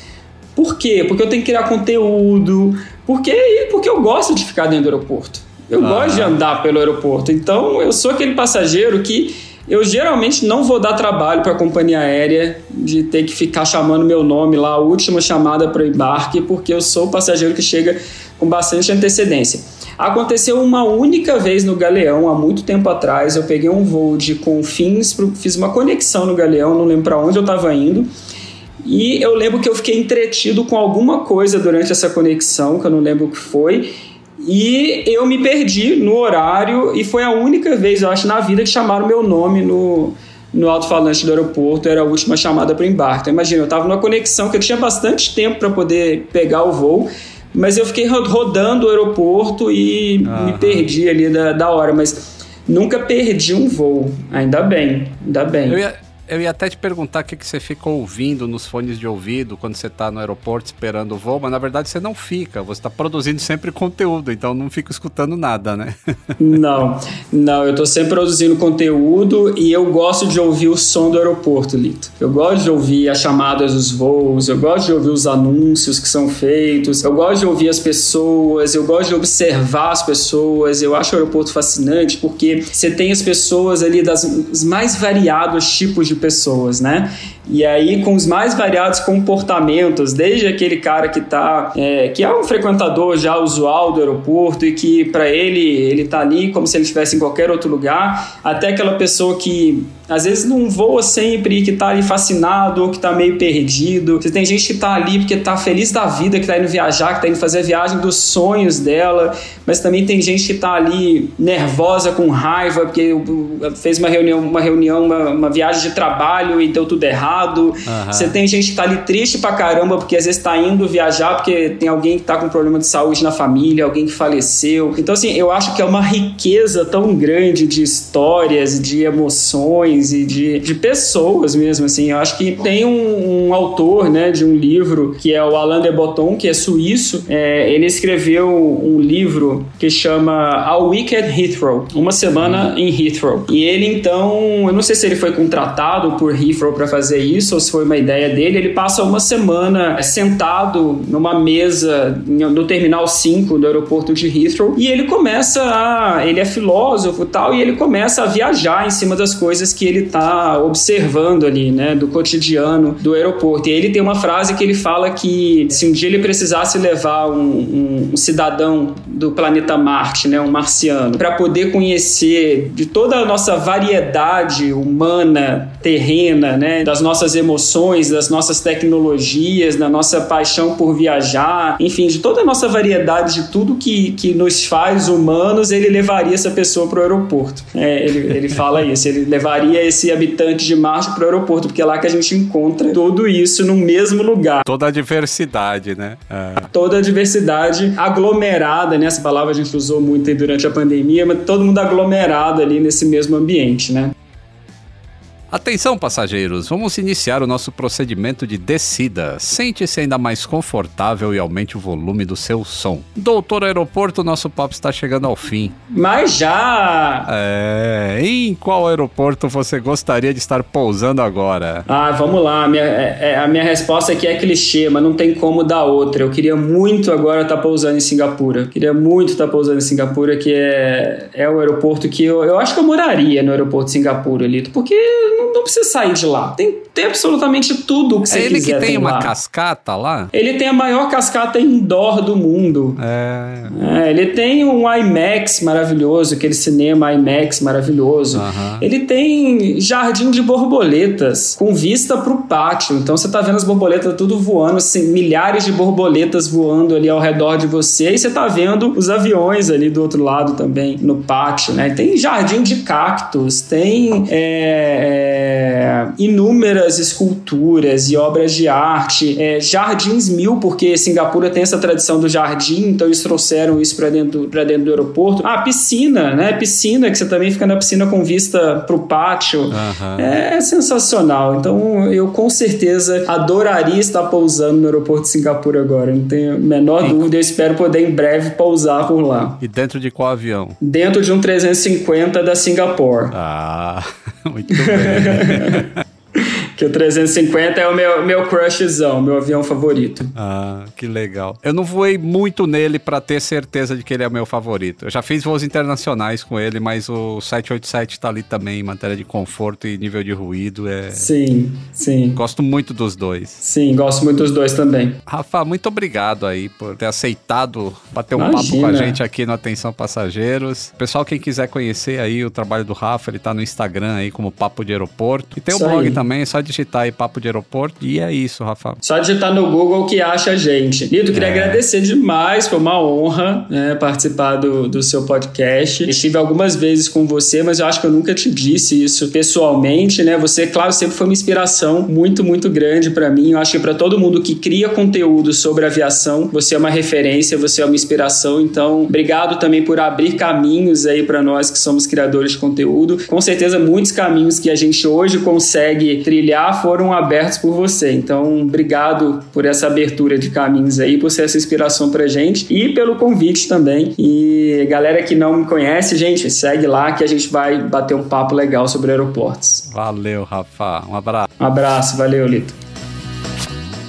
Por quê? Porque eu tenho que criar conteúdo, porque, porque eu gosto de ficar dentro do aeroporto. Eu ah. gosto de andar pelo aeroporto. Então, eu sou aquele passageiro que eu geralmente não vou dar trabalho para a companhia aérea de ter que ficar chamando meu nome lá, a última chamada para o embarque, porque eu sou o passageiro que chega com bastante antecedência. Aconteceu uma única vez no Galeão, há muito tempo atrás. Eu peguei um voo de Confins, fiz uma conexão no Galeão, não lembro para onde eu estava indo. E eu lembro que eu fiquei entretido com alguma coisa durante essa conexão, que eu não lembro o que foi. E eu me perdi no horário, e foi a única vez, eu acho, na vida que chamaram meu nome no, no alto-falante do aeroporto. Era a última chamada para o embarque. Então, imagina, eu estava numa conexão que eu tinha bastante tempo para poder pegar o voo, mas eu fiquei rodando o aeroporto e uhum. me perdi ali da, da hora. Mas nunca perdi um voo, ainda bem, ainda bem. Eu ia eu ia até te perguntar o que, que você fica ouvindo nos fones de ouvido quando você está no aeroporto esperando o voo, mas na verdade você não fica, você está produzindo sempre conteúdo, então não fica escutando nada, né? *laughs* não, não, eu estou sempre produzindo conteúdo e eu gosto de ouvir o som do aeroporto, Lito. Eu gosto de ouvir as chamadas dos voos, eu gosto de ouvir os anúncios que são feitos, eu gosto de ouvir as pessoas, eu gosto de observar as pessoas, eu acho o aeroporto fascinante porque você tem as pessoas ali das mais variados tipos de pessoas, né? E aí, com os mais variados comportamentos, desde aquele cara que tá, é, que é um frequentador já usual do aeroporto e que para ele ele tá ali como se ele estivesse em qualquer outro lugar, até aquela pessoa que às vezes não voa sempre, que tá ali fascinado ou que tá meio perdido. Você tem gente que tá ali porque tá feliz da vida, que tá indo viajar, que tá indo fazer a viagem dos sonhos dela, mas também tem gente que tá ali nervosa, com raiva, porque fez uma reunião, uma reunião, uma, uma viagem de trabalho e deu tudo errado Uhum. Você tem gente que tá ali triste pra caramba porque às vezes tá indo viajar porque tem alguém que tá com problema de saúde na família, alguém que faleceu. Então, assim, eu acho que é uma riqueza tão grande de histórias, de emoções e de, de pessoas mesmo, assim. Eu acho que tem um, um autor, né, de um livro que é o Alain de Botton, que é suíço. É, ele escreveu um livro que chama A Week at Heathrow, Uma Semana em Heathrow. E ele, então, eu não sei se ele foi contratado por Heathrow para fazer isso ou se foi uma ideia dele, ele passa uma semana sentado numa mesa no Terminal 5 do aeroporto de Heathrow e ele começa a. Ele é filósofo e tal, e ele começa a viajar em cima das coisas que ele está observando ali, né, do cotidiano do aeroporto. E ele tem uma frase que ele fala que se um dia ele precisasse levar um, um, um cidadão do planeta Marte, né, um marciano, para poder conhecer de toda a nossa variedade humana, terrena, né, das nossas nossas emoções, das nossas tecnologias, da nossa paixão por viajar, enfim, de toda a nossa variedade de tudo que, que nos faz humanos, ele levaria essa pessoa para o aeroporto. É, ele, ele fala isso, ele levaria esse habitante de Marte para o aeroporto, porque é lá que a gente encontra tudo isso no mesmo lugar. Toda a diversidade, né? É. Toda a diversidade aglomerada, né? Essa palavra a gente usou muito durante a pandemia, mas todo mundo aglomerado ali nesse mesmo ambiente, né? Atenção, passageiros, vamos iniciar o nosso procedimento de descida. Sente-se ainda mais confortável e aumente o volume do seu som. Doutor Aeroporto, nosso papo está chegando ao fim. Mas já! É, em qual aeroporto você gostaria de estar pousando agora? Ah, vamos lá. A minha, é, é, a minha resposta aqui é clichê, mas não tem como dar outra. Eu queria muito agora estar pousando em Singapura. Queria muito estar pousando em Singapura, que é, é o aeroporto que eu, eu acho que eu moraria no aeroporto de Singapura, Lito, porque não, não precisa sair de lá. Tem, tem absolutamente tudo que você é ele quiser. que tem, uma lá. cascata lá? Ele tem a maior cascata indoor do mundo. É. É, ele tem um IMAX maravilhoso, aquele cinema IMAX maravilhoso. Aham. Ele tem jardim de borboletas com vista pro pátio. Então você tá vendo as borboletas tudo voando, assim, milhares de borboletas voando ali ao redor de você. E você tá vendo os aviões ali do outro lado também no pátio, né? Tem jardim de cactos, tem é, é, inúmeras esculturas e obras de arte, é, jardins mil, porque Singapura tem essa tradição do jardim, então eles trouxeram isso para dentro, pra dentro do aeroporto. Ah, piscina, né? Piscina, que você também fica na piscina com vista pro pátio. Aham. É sensacional. Então eu com certeza adoraria estar pousando no aeroporto de Singapura agora. Não tenho a menor dúvida. Eu espero poder em breve pousar por lá. E dentro de qual avião? Dentro de um 350 da Singapore. Ah, *laughs* muito bem. ハハハハ。Que o 350 é o meu, meu crushzão, meu avião favorito. Ah, que legal. Eu não voei muito nele pra ter certeza de que ele é o meu favorito. Eu já fiz voos internacionais com ele, mas o 787 tá ali também em matéria de conforto e nível de ruído. É... Sim, sim. Gosto muito dos dois. Sim, gosto muito dos dois também. Rafa, muito obrigado aí por ter aceitado bater um papo Imagina. com a gente aqui no Atenção Passageiros. Pessoal, quem quiser conhecer aí o trabalho do Rafa, ele tá no Instagram aí como Papo de Aeroporto. E tem Isso o blog aí. também, é só digitar aí Papo de Aeroporto. E é isso, Rafa. Só digitar no Google que acha a gente. Lito, queria É. agradecer demais, foi uma honra né, participar do, do seu podcast. Estive algumas vezes com você, mas eu acho que eu nunca te disse isso pessoalmente, né? Você, claro, sempre foi uma inspiração muito, muito grande para mim. Eu acho que para todo mundo que cria conteúdo sobre aviação, você é uma referência, você é uma inspiração. Então, obrigado também por abrir caminhos aí para nós que somos criadores de conteúdo. Com certeza, muitos caminhos que a gente hoje consegue trilhar foram abertos por você. Então, obrigado por essa abertura de caminhos aí, por ser essa inspiração pra gente e pelo convite também. E galera que não me conhece, gente, segue lá que a gente vai bater um papo legal sobre aeroportos. Valeu, Rafa. Um abraço. Um abraço, valeu, Lito.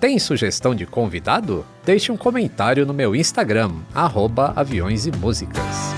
Tem sugestão de convidado? Deixe um comentário no meu Instagram, aviões e músicas.